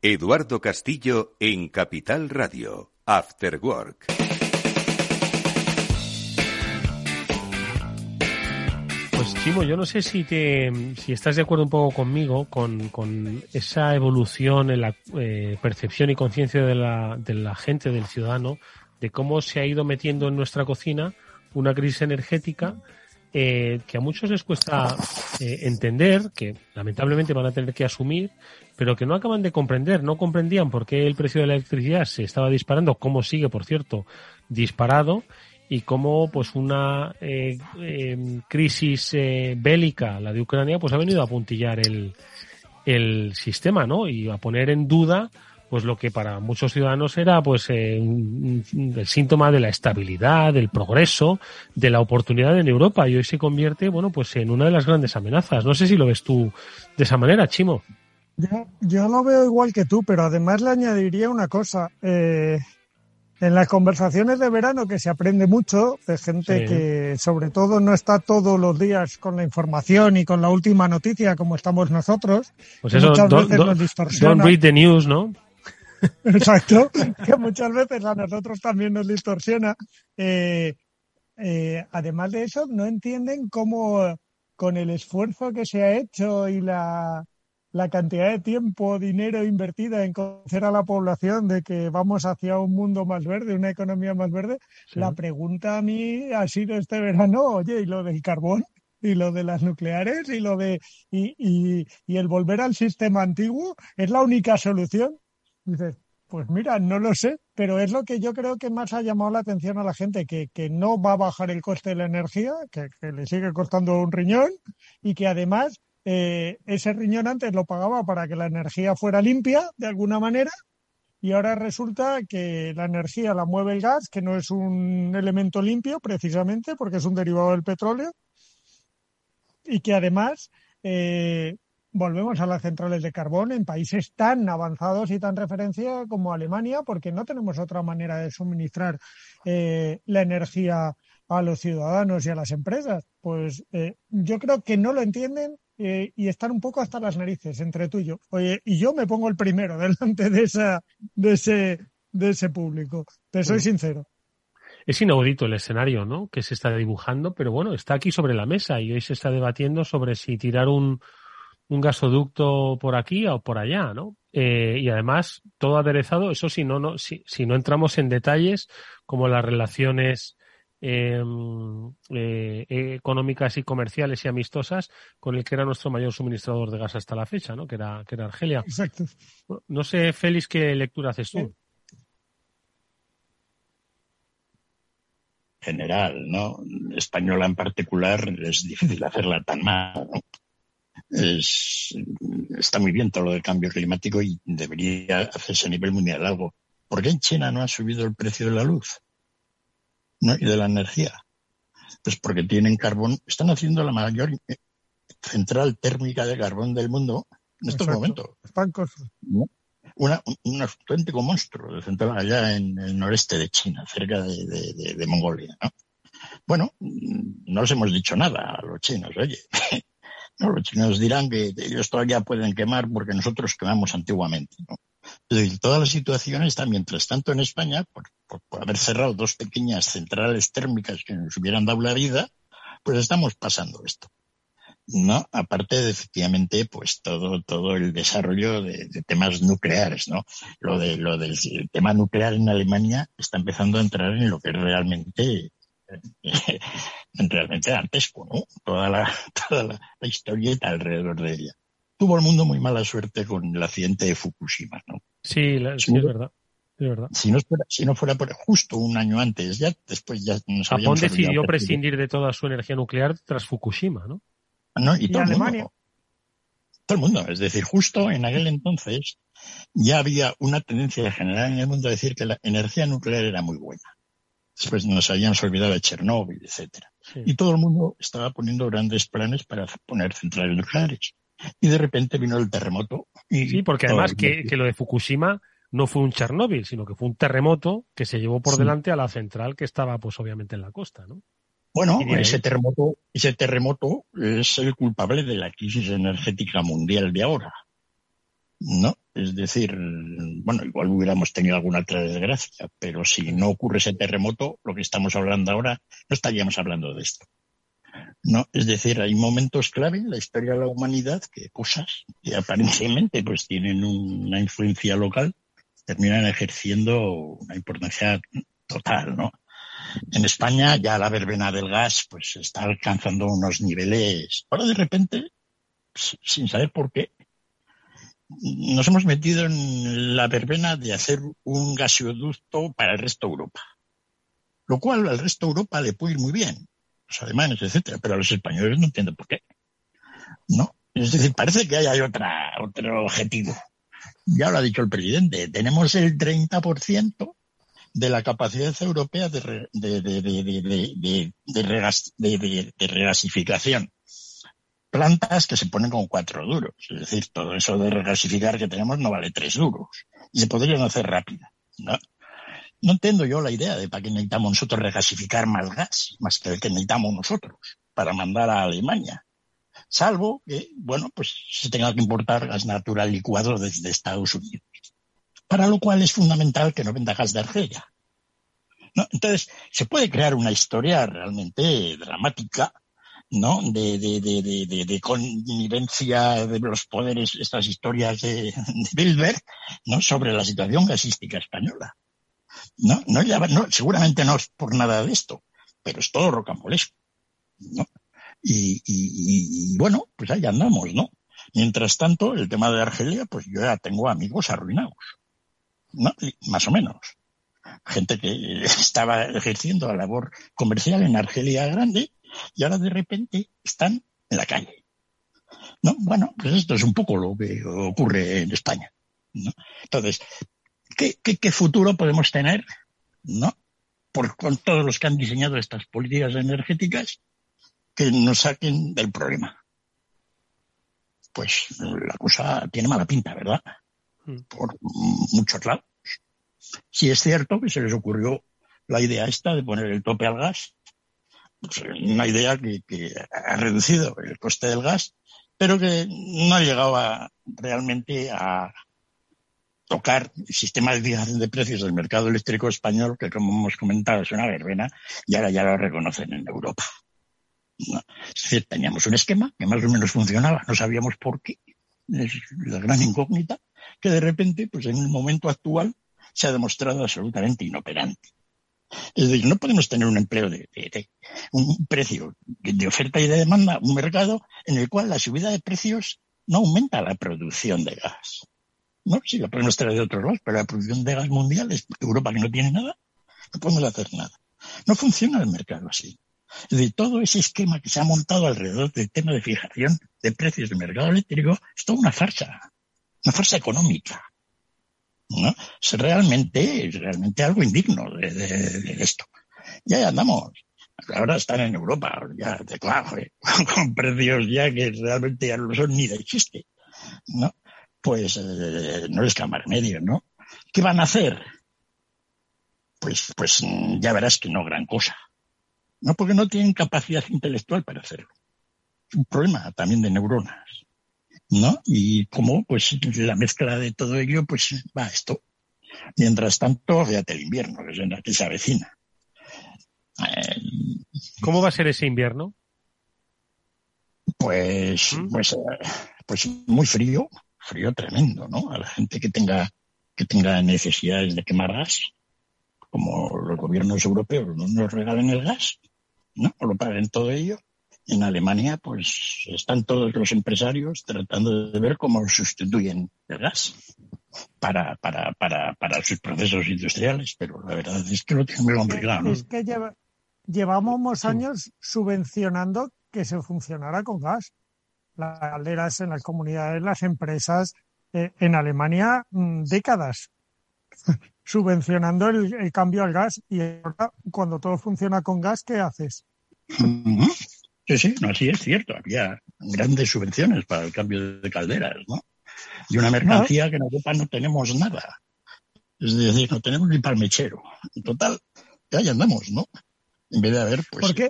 Eduardo Castillo en Capital Radio, After Work. Pues Chimo, yo no sé si te, si estás de acuerdo un poco conmigo con, con esa evolución en la eh, percepción y conciencia de la, de la gente, del ciudadano, de cómo se ha ido metiendo en nuestra cocina una crisis energética eh, que a muchos les cuesta eh, entender, que lamentablemente van a tener que asumir, pero que no acaban de comprender, no comprendían por qué el precio de la electricidad se estaba disparando, cómo sigue, por cierto, disparado, y cómo pues una eh, em, crisis bélica, la de Ucrania, pues ha venido a puntillar el, el sistema, ¿no? Y a poner en duda pues lo que para muchos ciudadanos era pues eh, el síntoma de la estabilidad, del progreso, de la oportunidad en Europa y hoy se convierte, bueno, pues en una de las grandes amenazas. No sé si lo ves tú de esa manera, Chimo. Yo, yo lo veo igual que tú, pero además le añadiría una cosa. Eh, en las conversaciones de verano que se aprende mucho de gente que sobre todo no está todos los días con la información y con la última noticia como estamos nosotros. Pues eso, muchas veces nos distorsiona. Don't read the news, ¿no? Exacto, que muchas veces a nosotros también nos distorsiona. Eh, eh, además de eso, no entienden cómo con el esfuerzo que se ha hecho y la, la cantidad de tiempo, dinero invertida en conocer a la población de que vamos hacia un mundo más verde, una economía más verde, la pregunta a mí ha sido este verano, oye, ¿y lo del carbón? y lo de las nucleares y lo de y, y, y el volver al sistema antiguo es la única solución. Dices, pues mira, no lo sé, pero es lo que yo creo que más ha llamado la atención a la gente, que, que no va a bajar el coste de la energía, que, que le sigue costando un riñón y que además eh, ese riñón antes lo pagaba para que la energía fuera limpia de alguna manera y ahora resulta que la energía la mueve el gas, que no es un elemento limpio precisamente porque es un derivado del petróleo y que además eh, volvemos a las centrales de carbón en países tan avanzados y tan referencia como Alemania porque no tenemos otra manera de suministrar eh, la energía a los ciudadanos y a las empresas. Pues yo creo que no lo entienden eh, y están un poco hasta las narices entre tú y yo. Oye, y yo me pongo el primero delante de, esa, de, ese, de ese público. Te soy sincero. Es inaudito el escenario, ¿no? Que se está dibujando, pero bueno, está aquí sobre la mesa y hoy se está debatiendo sobre si tirar un, un gasoducto por aquí o por allá, ¿no? Eh, y además, todo aderezado, eso si no, no, si, si no entramos en detalles como las relaciones Em, eh, económicas y comerciales y amistosas con el que era nuestro mayor suministrador de gas hasta la fecha, ¿no? Que era, que era Argelia. Exacto. No sé, Félix, qué lectura haces tú. General, ¿no? Española en particular es difícil hacerla tan mal, Es, está muy bien todo lo del cambio climático y debería hacerse a nivel mundial algo. ¿Por qué en China no ha subido el precio de la luz? ¿no? y de la energía. Pues porque tienen carbón, están haciendo la mayor central térmica de carbón del mundo en estos momentos. Una, un auténtico monstruo de central allá en el noreste de China, cerca de, Mongolia. ¿no? Bueno, no les hemos dicho nada a los chinos, oye. No, los chinos dirán que ellos todavía pueden quemar porque nosotros quemamos antiguamente. ¿no? toda la situación está, mientras tanto, en España, por, haber cerrado dos pequeñas centrales térmicas que nos hubieran dado la vida, pues estamos pasando esto. ¿no? Aparte de efectivamente, pues todo, todo el desarrollo de, temas nucleares, ¿no? Lo de, lo del tema nuclear en Alemania está empezando a entrar en lo que realmente, realmente antes, ¿no? Toda la, toda la, la historieta alrededor de ella tuvo el mundo muy mala suerte con el accidente de Fukushima, ¿no? Sí, es verdad. verdad. Si no, fuera, si no fuera por justo un año antes, ya después ya nos Japón decidió prescindir de toda su energía nuclear tras Fukushima, ¿no? No, y, todo Alemania. mundo. Todo el mundo. Es decir, justo en aquel entonces ya había una tendencia general en el mundo a decir que la energía nuclear era muy buena. Después nos habíamos olvidado de Chernóbil, etcétera. Y todo el mundo estaba poniendo grandes planes para poner centrales nucleares y de repente vino el terremoto. Y sí, porque además que, que, lo de Fukushima no fue un Chernóbil, sino que fue un terremoto que se llevó por delante a la central que estaba, pues obviamente, en la costa, ¿no? Bueno, ese terremoto, ese terremoto es el culpable de la crisis energética mundial de ahora. ¿No? Es decir, bueno, igual hubiéramos tenido alguna otra desgracia, pero si no ocurre ese terremoto, lo que estamos hablando ahora, no estaríamos hablando de esto. ¿no? Es decir, hay momentos clave en la historia de la humanidad que cosas que aparentemente pues tienen una influencia local terminan ejerciendo una importancia total, ¿no? En España ya la verbena del gas pues está alcanzando unos niveles. Ahora de repente, sin saber por qué, nos hemos metido en la verbena de hacer un gasoducto para el resto de Europa. Lo cual al resto de Europa le puede ir muy bien los alemanes, etcétera, pero a los españoles no entiendo por qué. ¿No? Es decir, parece que hay otra, otro objetivo. Ya lo ha dicho el presidente, tenemos el 30% de la capacidad europea de, de, de, de, regasificación. Plantas que se ponen con cuatro duros. Es decir, todo eso de regasificar que tenemos no vale tres duros. Y se podrían hacer rápido. ¿no? no entiendo yo la idea de para qué necesitamos nosotros regasificar más gas, más que el que necesitamos nosotros, para mandar a Alemania. Salvo que, bueno, pues se tenga que importar gas natural licuado desde Estados Unidos para lo cual es fundamental que no venda gas de Argelia. Entonces, se puede crear una historia realmente dramática, ¿no? De, de, de, de, connivencia de los poderes, estas historias de, Bilderberg, ¿no? Sobre la situación gasística española. No, no, no, seguramente no es por nada de esto, pero es todo rocambolesco, ¿no? Y, y, y, bueno, pues ahí andamos, ¿no? Mientras tanto, el tema de Argelia, pues yo ya tengo amigos arruinados. ¿no? Más o menos. Gente que estaba ejerciendo la labor comercial en Argelia Grande y ahora de repente están en la calle. ¿No? Bueno, pues esto es un poco lo que ocurre en España. ¿no? Entonces, ¿qué, qué, futuro podemos tener? ¿No? Por, con todos los que han diseñado estas políticas energéticas que nos saquen del problema. Pues la cosa tiene mala pinta, ¿verdad? Mm. por muchos lados. Si es cierto que se les ocurrió la idea esta de poner el tope al gas, una idea que, ha reducido el coste del gas, pero que no llegaba realmente a tocar el sistema de fijación de precios del mercado eléctrico español, que como hemos comentado es una verbena, y ahora ya lo reconocen en Europa. Es decir, teníamos un esquema que más o menos funcionaba, no sabíamos por qué, es la gran incógnita, que de repente, pues en el momento actual, se ha demostrado absolutamente inoperante. Es decir, no podemos tener un empleo de, un precio de oferta y de demanda, un mercado en el cual la subida de precios no aumenta la producción de gas. No, sí, la podemos traer de otros lados, pero la producción de gas mundial es Europa que no tiene nada, no podemos hacer nada. No funciona el mercado así. Es decir, todo ese esquema que se ha montado alrededor del tema de fijación de precios del mercado eléctrico es toda una farsa una fuerza económica. ¿No? Es realmente, realmente algo indigno de, esto. Ya andamos. Ahora están en Europa, ya de claro, ¿eh? con precios ya que realmente ya no son ni de chiste. ¿no? Pues eh, no les queda medio, ¿no? ¿Qué van a hacer? Pues, pues ya verás que no gran cosa. No porque no tienen capacidad intelectual para hacerlo. Es un problema también de neuronas. ¿No? Y como, pues, la mezcla de todo ello, pues, va esto. Mientras tanto, fíjate el invierno, que es en la que se avecina. Eh, ¿Cómo va a ser ese invierno? Pues, ¿Mm? pues, pues muy frío, frío tremendo, ¿no? A la gente que tenga, que tenga necesidades de quemar gas, como los gobiernos europeos no nos regalen el gas, ¿no? O lo paguen todo ello, en Alemania, pues están todos los empresarios tratando de ver cómo sustituyen el gas para, para, para, para sus procesos industriales, pero la verdad es que lo tienen muy complicado. Es que llevamos años subvencionando que se funcionara con gas. Las calderas en las comunidades, las empresas, eh, en Alemania, mm, décadas subvencionando el, cambio al gas y ahora cuando todo funciona con gas, ¿qué haces? Sí, sí, no, así es cierto. Había grandes subvenciones para el cambio de calderas, ¿no? Y una mercancía que en Europa no tenemos nada. Es decir, no tenemos ni palmechero. En total, ya andamos, ¿no? En vez de haber, pues. ¿Por qué?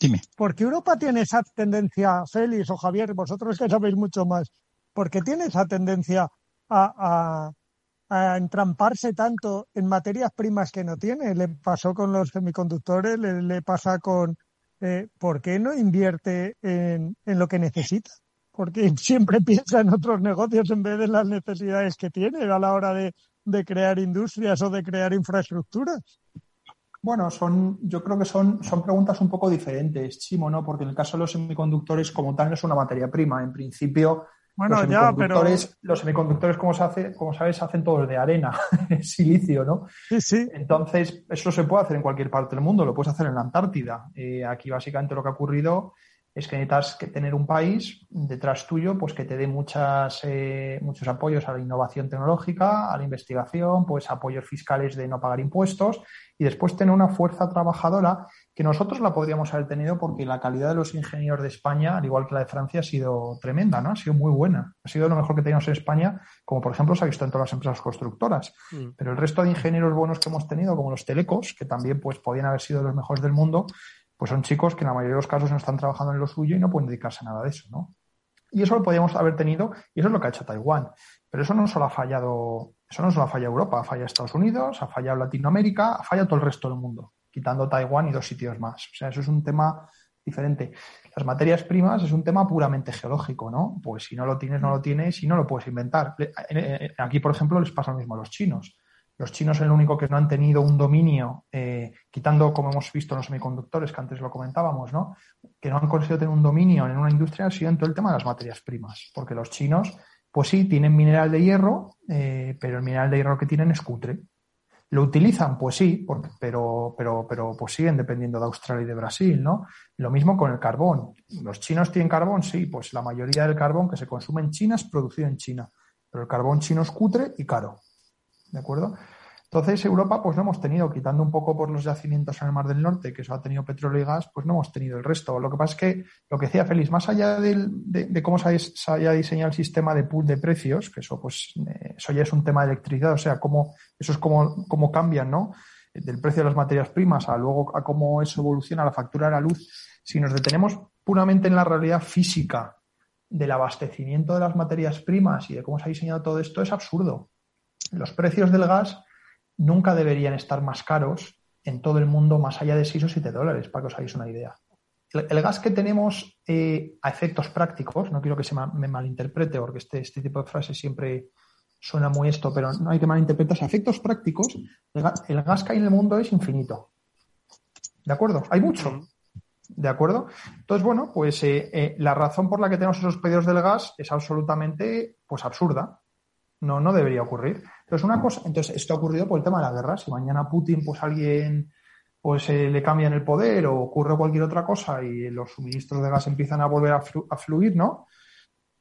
Dime. Porque Europa tiene esa tendencia, Félix o Javier, vosotros que sabéis mucho más, porque tiene esa tendencia a, a entramparse tanto en materias primas que no tiene. Le pasó con los semiconductores, le pasa con, eh, ¿por qué no invierte en, lo que necesita? Porque siempre piensa en otros negocios en vez de las necesidades que tiene a la hora de, crear industrias o de crear infraestructuras. Bueno, son, yo creo que son, son preguntas un poco diferentes, Chimo, ¿no? Porque en el caso de los semiconductores, como tal, no es una materia prima. En principio, bueno, los ya, pero... Los semiconductores, como, se hace, como sabes, hacen todos de arena, silicio, ¿no? Sí, sí. Entonces, eso se puede hacer en cualquier parte del mundo, lo puedes hacer en la Antártida. Eh, aquí, básicamente, lo que ha ocurrido es que necesitas que tener un país detrás tuyo pues que te dé muchas, eh, muchos apoyos a la innovación tecnológica, a la investigación, pues apoyos fiscales de no pagar impuestos y después tener una fuerza trabajadora que nosotros la podríamos haber tenido porque la calidad de los ingenieros de España, al igual que la de Francia, ha sido tremenda, ¿no? Ha sido muy buena. Ha sido lo mejor que teníamos en España, como por ejemplo se ha visto en todas las empresas constructoras. Mm. Pero el resto de ingenieros buenos que hemos tenido, como los telecos, que también pues podían haber sido los mejores del mundo, pues son chicos que en la mayoría de los casos no están trabajando en lo suyo y no pueden dedicarse a nada de eso, ¿no? Y eso lo podríamos haber tenido, y eso es lo que ha hecho Taiwán. Pero eso no solo ha fallado, eso no solo ha fallado Europa, ha fallado Estados Unidos, ha fallado Latinoamérica, ha fallado todo el resto del mundo, quitando Taiwán y dos sitios más. O sea, eso es un tema diferente. Las materias primas es un tema puramente geológico, ¿no? Pues si no lo tienes, no lo tienes y no lo puedes inventar. Aquí, por ejemplo, les pasa lo mismo a los chinos. Los chinos es lo único que no han tenido un dominio, eh, quitando, como hemos visto, los semiconductores, que antes lo comentábamos, ¿no? Que no han conseguido tener un dominio en una industria, ha sido en todo el tema de las materias primas. Porque los chinos, pues sí, tienen mineral de hierro, eh, pero el mineral de hierro que tienen es cutre. ¿Lo utilizan? Pues sí, pero, pero, pero pues siguen dependiendo de Australia y de Brasil, ¿no? Lo mismo con el carbón. ¿Los chinos tienen carbón? Sí, pues la mayoría del carbón que se consume en China es producido en China. Pero el carbón chino es cutre y caro. ¿De acuerdo? Entonces, Europa, pues no hemos tenido, quitando un poco por los yacimientos en el Mar del Norte, que eso ha tenido petróleo y gas, pues no hemos tenido el resto. Lo que pasa es que, lo que decía Félix, más allá de, cómo se, haya diseñado el sistema de pool de precios, que eso, pues, eh, eso ya es un tema de electricidad, o sea, cómo, eso es como, cómo cambian, ¿no? Del precio de las materias primas a luego a cómo eso evoluciona la factura de la luz. Si nos detenemos puramente en la realidad física del abastecimiento de las materias primas y de cómo se ha diseñado todo esto, es absurdo. Los precios del gas nunca deberían estar más caros en todo el mundo más allá de 6 o 7 dólares, para que os hagáis una idea. El, gas que tenemos eh, a efectos prácticos, no quiero que se me malinterprete, porque este, este tipo de frases siempre suena muy esto, pero no hay que malinterpretarse. A efectos prácticos, el gas, que hay en el mundo es infinito. ¿De acuerdo? Hay mucho. ¿De acuerdo? Entonces, bueno, pues eh, eh, la razón por la que tenemos esos pedidos del gas es absolutamente pues absurda. No, no debería ocurrir. Entonces, una cosa, entonces, esto ha ocurrido por el tema de la guerra. Si mañana Putin, pues alguien pues eh, le cambian el poder o ocurre cualquier otra cosa y los suministros de gas empiezan a volver a, fluir, ¿no?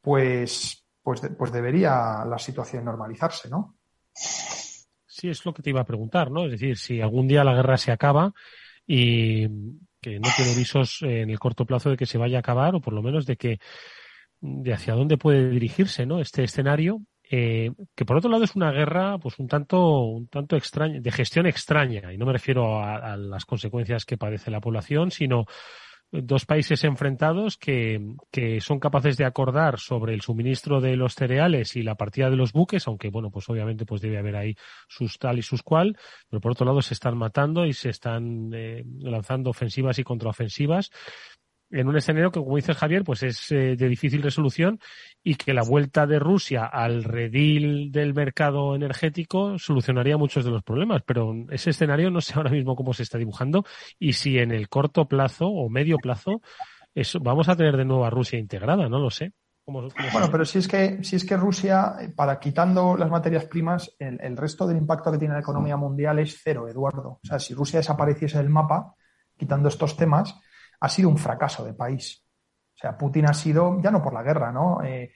Pues, pues, pues debería la situación normalizarse, ¿no? Sí, es lo que te iba a preguntar, ¿no? Es decir, si algún día la guerra se acaba y que no tiene visos en el corto plazo de que se vaya a acabar o por lo menos de que de hacia dónde puede dirigirse, ¿no? Este escenario eh, que por otro lado es una guerra pues un tanto un tanto extraña de gestión extraña. Y no me refiero a, las consecuencias que padece la población sino dos países enfrentados que, que, son capaces de acordar sobre el suministro de los cereales y la partida de los buques, aunque bueno, pues obviamente pues debe haber ahí sus tal y sus cual, pero por otro lado se están matando y se están eh, lanzando ofensivas y contraofensivas en un escenario que, como dice Javier, pues es eh, de difícil resolución y que la vuelta de Rusia al redil del mercado energético solucionaría muchos de los problemas. Pero ese escenario no sé ahora mismo cómo se está dibujando y si en el corto plazo o medio plazo eso, vamos a tener de nuevo a Rusia integrada, no lo sé. bueno, pero si es que si es que Rusia, para quitando las materias primas, el, el resto del impacto que tiene la economía mundial es cero, Eduardo. O sea, si Rusia desapareciese del mapa, quitando estos temas, ha sido un fracaso de país. O sea, Putin ha sido, ya no por la guerra, ¿no? Eh,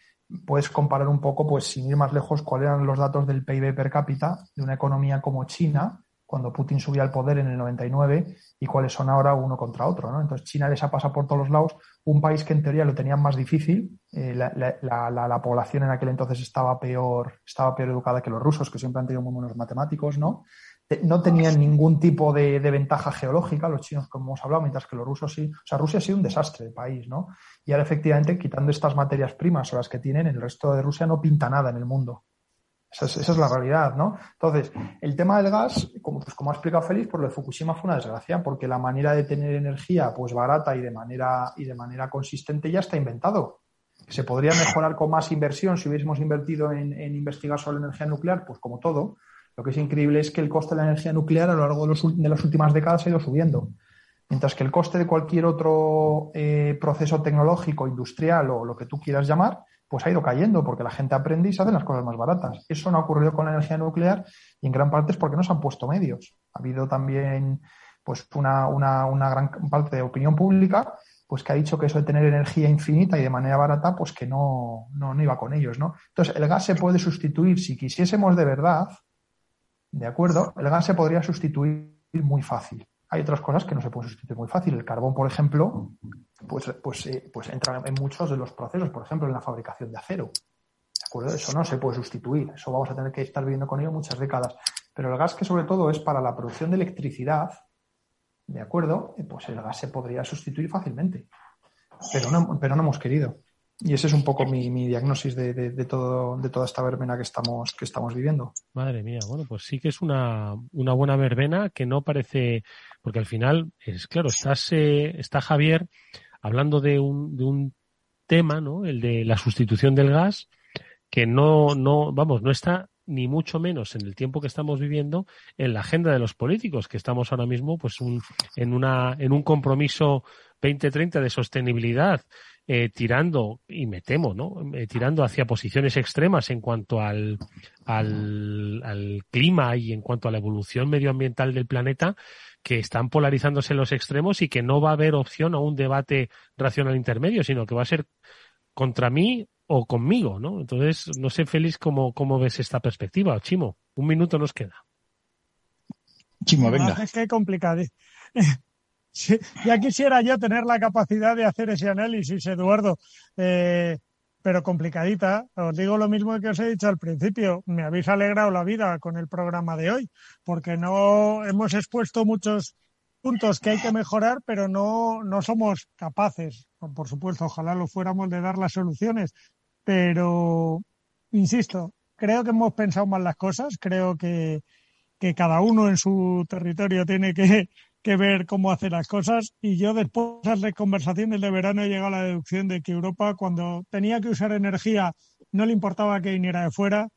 puedes comparar un poco, pues sin ir más lejos, cuáles eran los datos del PIB per cápita de una economía como China, cuando Putin subía al poder en el 99, y cuáles son ahora uno contra otro, ¿no? Entonces China les ha pasado por todos los lados, un país que en teoría lo tenían más difícil, eh, la, la, población en aquel entonces estaba peor, estaba peor educada que los rusos, que siempre han tenido muy buenos matemáticos, ¿no? No tenían ningún tipo de, ventaja geológica, los chinos, como hemos hablado, mientras que los rusos sí. O sea, Rusia ha sido un desastre de país, ¿no? Y ahora, efectivamente, quitando estas materias primas o las que tienen, el resto de Rusia no pinta nada en el mundo. Esa es, la realidad, ¿no? Entonces, el tema del gas, como, pues, como ha explicado Félix, por lo de Fukushima fue una desgracia, porque la manera de tener energía pues barata y de manera, y de manera consistente ya está inventado. Se podría mejorar con más inversión si hubiésemos invertido en, en investigar sobre energía nuclear, pues como todo, lo que es increíble es que el coste de la energía nuclear a lo largo de, las últimas décadas ha ido subiendo, mientras que el coste de cualquier otro eh, proceso tecnológico, industrial o lo que tú quieras llamar, pues ha ido cayendo porque la gente aprende y se hacen las cosas más baratas. Eso no ha ocurrido con la energía nuclear y en gran parte es porque no se han puesto medios. Ha habido también pues una, una, una gran parte de opinión pública pues que ha dicho que eso de tener energía infinita y de manera barata, pues que no, no, no iba con ellos, ¿no? Entonces, el gas se puede sustituir, si quisiésemos de verdad, ¿de acuerdo? El gas se podría sustituir muy fácil. Hay otras cosas que no se pueden sustituir muy fácil. El carbón, por ejemplo, pues, pues, eh, pues entra en muchos de los procesos, por ejemplo, en la fabricación de acero. ¿De acuerdo? Eso no se puede sustituir. Eso vamos a tener que estar viviendo con ello muchas décadas. Pero el gas, que sobre todo es para la producción de electricidad, ¿de acuerdo? Eh, pues el gas se podría sustituir fácilmente. Pero no, pero no hemos querido. Y ese es un poco mi, mi diagnóstico de, de, todo, de toda esta verbena que estamos, que estamos viviendo. Madre mía, bueno, pues sí que es una, una buena verbena que no parece, porque al final, es claro, estás, eh, está Javier hablando de un, de un tema, ¿no? El de la sustitución del gas, que no, no, vamos, no está ni mucho menos en el tiempo que estamos viviendo en la agenda de los políticos, que estamos ahora mismo pues un, en, una, en un compromiso 2030 de sostenibilidad, eh, tirando, y me temo, ¿no? Eh, tirando hacia posiciones extremas en cuanto al, al, al clima y en cuanto a la evolución medioambiental del planeta, que están polarizándose los extremos y que no va a haber opción a un debate racional intermedio, sino que va a ser contra mí o conmigo, ¿no? Entonces, no sé, Félix, cómo, cómo ves esta perspectiva. Chimo, un minuto nos queda. Chimo, venga. Es que complicado. Ya quisiera yo tener la capacidad de hacer ese análisis, Eduardo, eh, pero complicadita. Os digo lo mismo que os he dicho al principio. Me habéis alegrado la vida con el programa de hoy, porque no hemos expuesto muchos puntos que hay que mejorar, pero no, no somos capaces, por supuesto, ojalá lo fuéramos de dar las soluciones, pero, insisto, creo que hemos pensado mal las cosas, creo que, que cada uno en su territorio tiene que, que ver cómo hacer las cosas. Y yo después de las conversaciones de verano he llegado a la deducción de que Europa cuando tenía que usar energía no le importaba que viniera de fuera,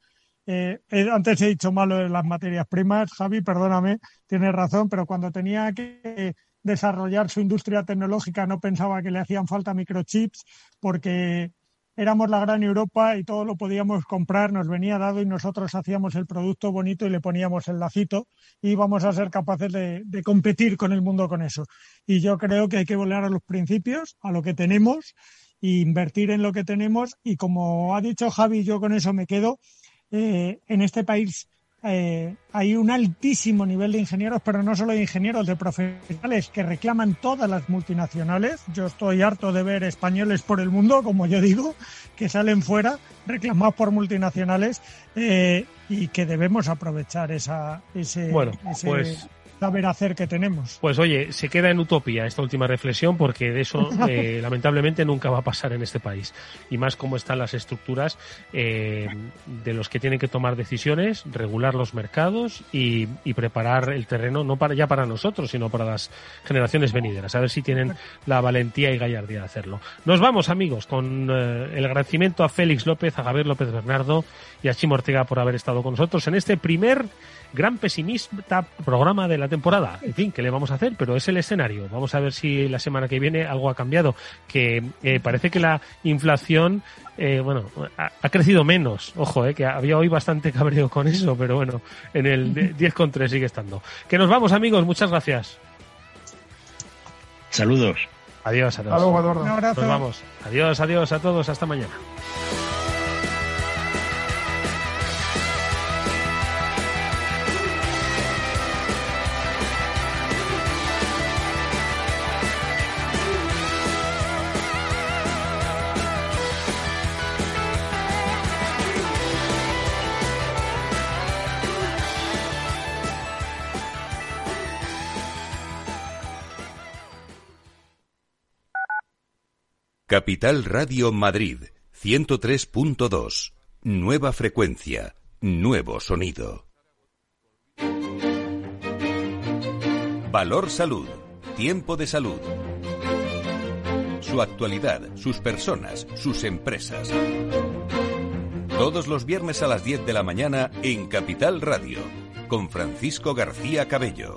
eh, antes he dicho malo de las materias primas, Javi, perdóname, tienes razón, pero cuando tenía que desarrollar su industria tecnológica no pensaba que le hacían falta microchips porque éramos la gran Europa y todo lo podíamos comprar, nos venía dado y nosotros hacíamos el producto bonito y le poníamos el lacito y íbamos a ser capaces de, de competir con el mundo con eso. Y yo creo que hay que volver a los principios, a lo que tenemos, e invertir en lo que tenemos y como ha dicho Javi, yo con eso me quedo, eh, en este país eh, hay un altísimo nivel de ingenieros, pero no solo de ingenieros, de profesionales que reclaman todas las multinacionales. Yo estoy harto de ver españoles por el mundo, como yo digo, que salen fuera reclamados por multinacionales eh, y que debemos aprovechar esa, ese, bueno, pues saber hacer que tenemos. Pues oye, se queda en utopía esta última reflexión porque de eso eh, lamentablemente nunca va a pasar en este país. Y más como están las estructuras eh, de los que tienen que tomar decisiones, regular los mercados y, preparar el terreno, no para, ya para nosotros, sino para las generaciones venideras. A ver si tienen la valentía y gallardía de hacerlo. Nos vamos amigos con eh, el agradecimiento a Félix López, a Javier López Bernardo y a Chimo Ortega por haber estado con nosotros en este primer gran pesimista programa de la temporada. En fin, ¿qué le vamos a hacer? Pero es el escenario. Vamos a ver si la semana que viene algo ha cambiado. Que eh, parece que la inflación, eh, bueno, ha, crecido menos. Ojo, eh, que había hoy bastante cabreo con eso, pero bueno, en el 10,3 sigue estando. Que nos vamos, amigos. Muchas gracias. Saludos. Adiós, adiós. Nos vamos. Adiós, adiós a todos. Hasta mañana. Capital Radio Madrid 103.2. Nueva frecuencia, nuevo sonido. Valor Salud, tiempo de salud. Su actualidad, sus personas, sus empresas. Todos los viernes a las 10 de la mañana en Capital Radio, con Francisco García Cabello.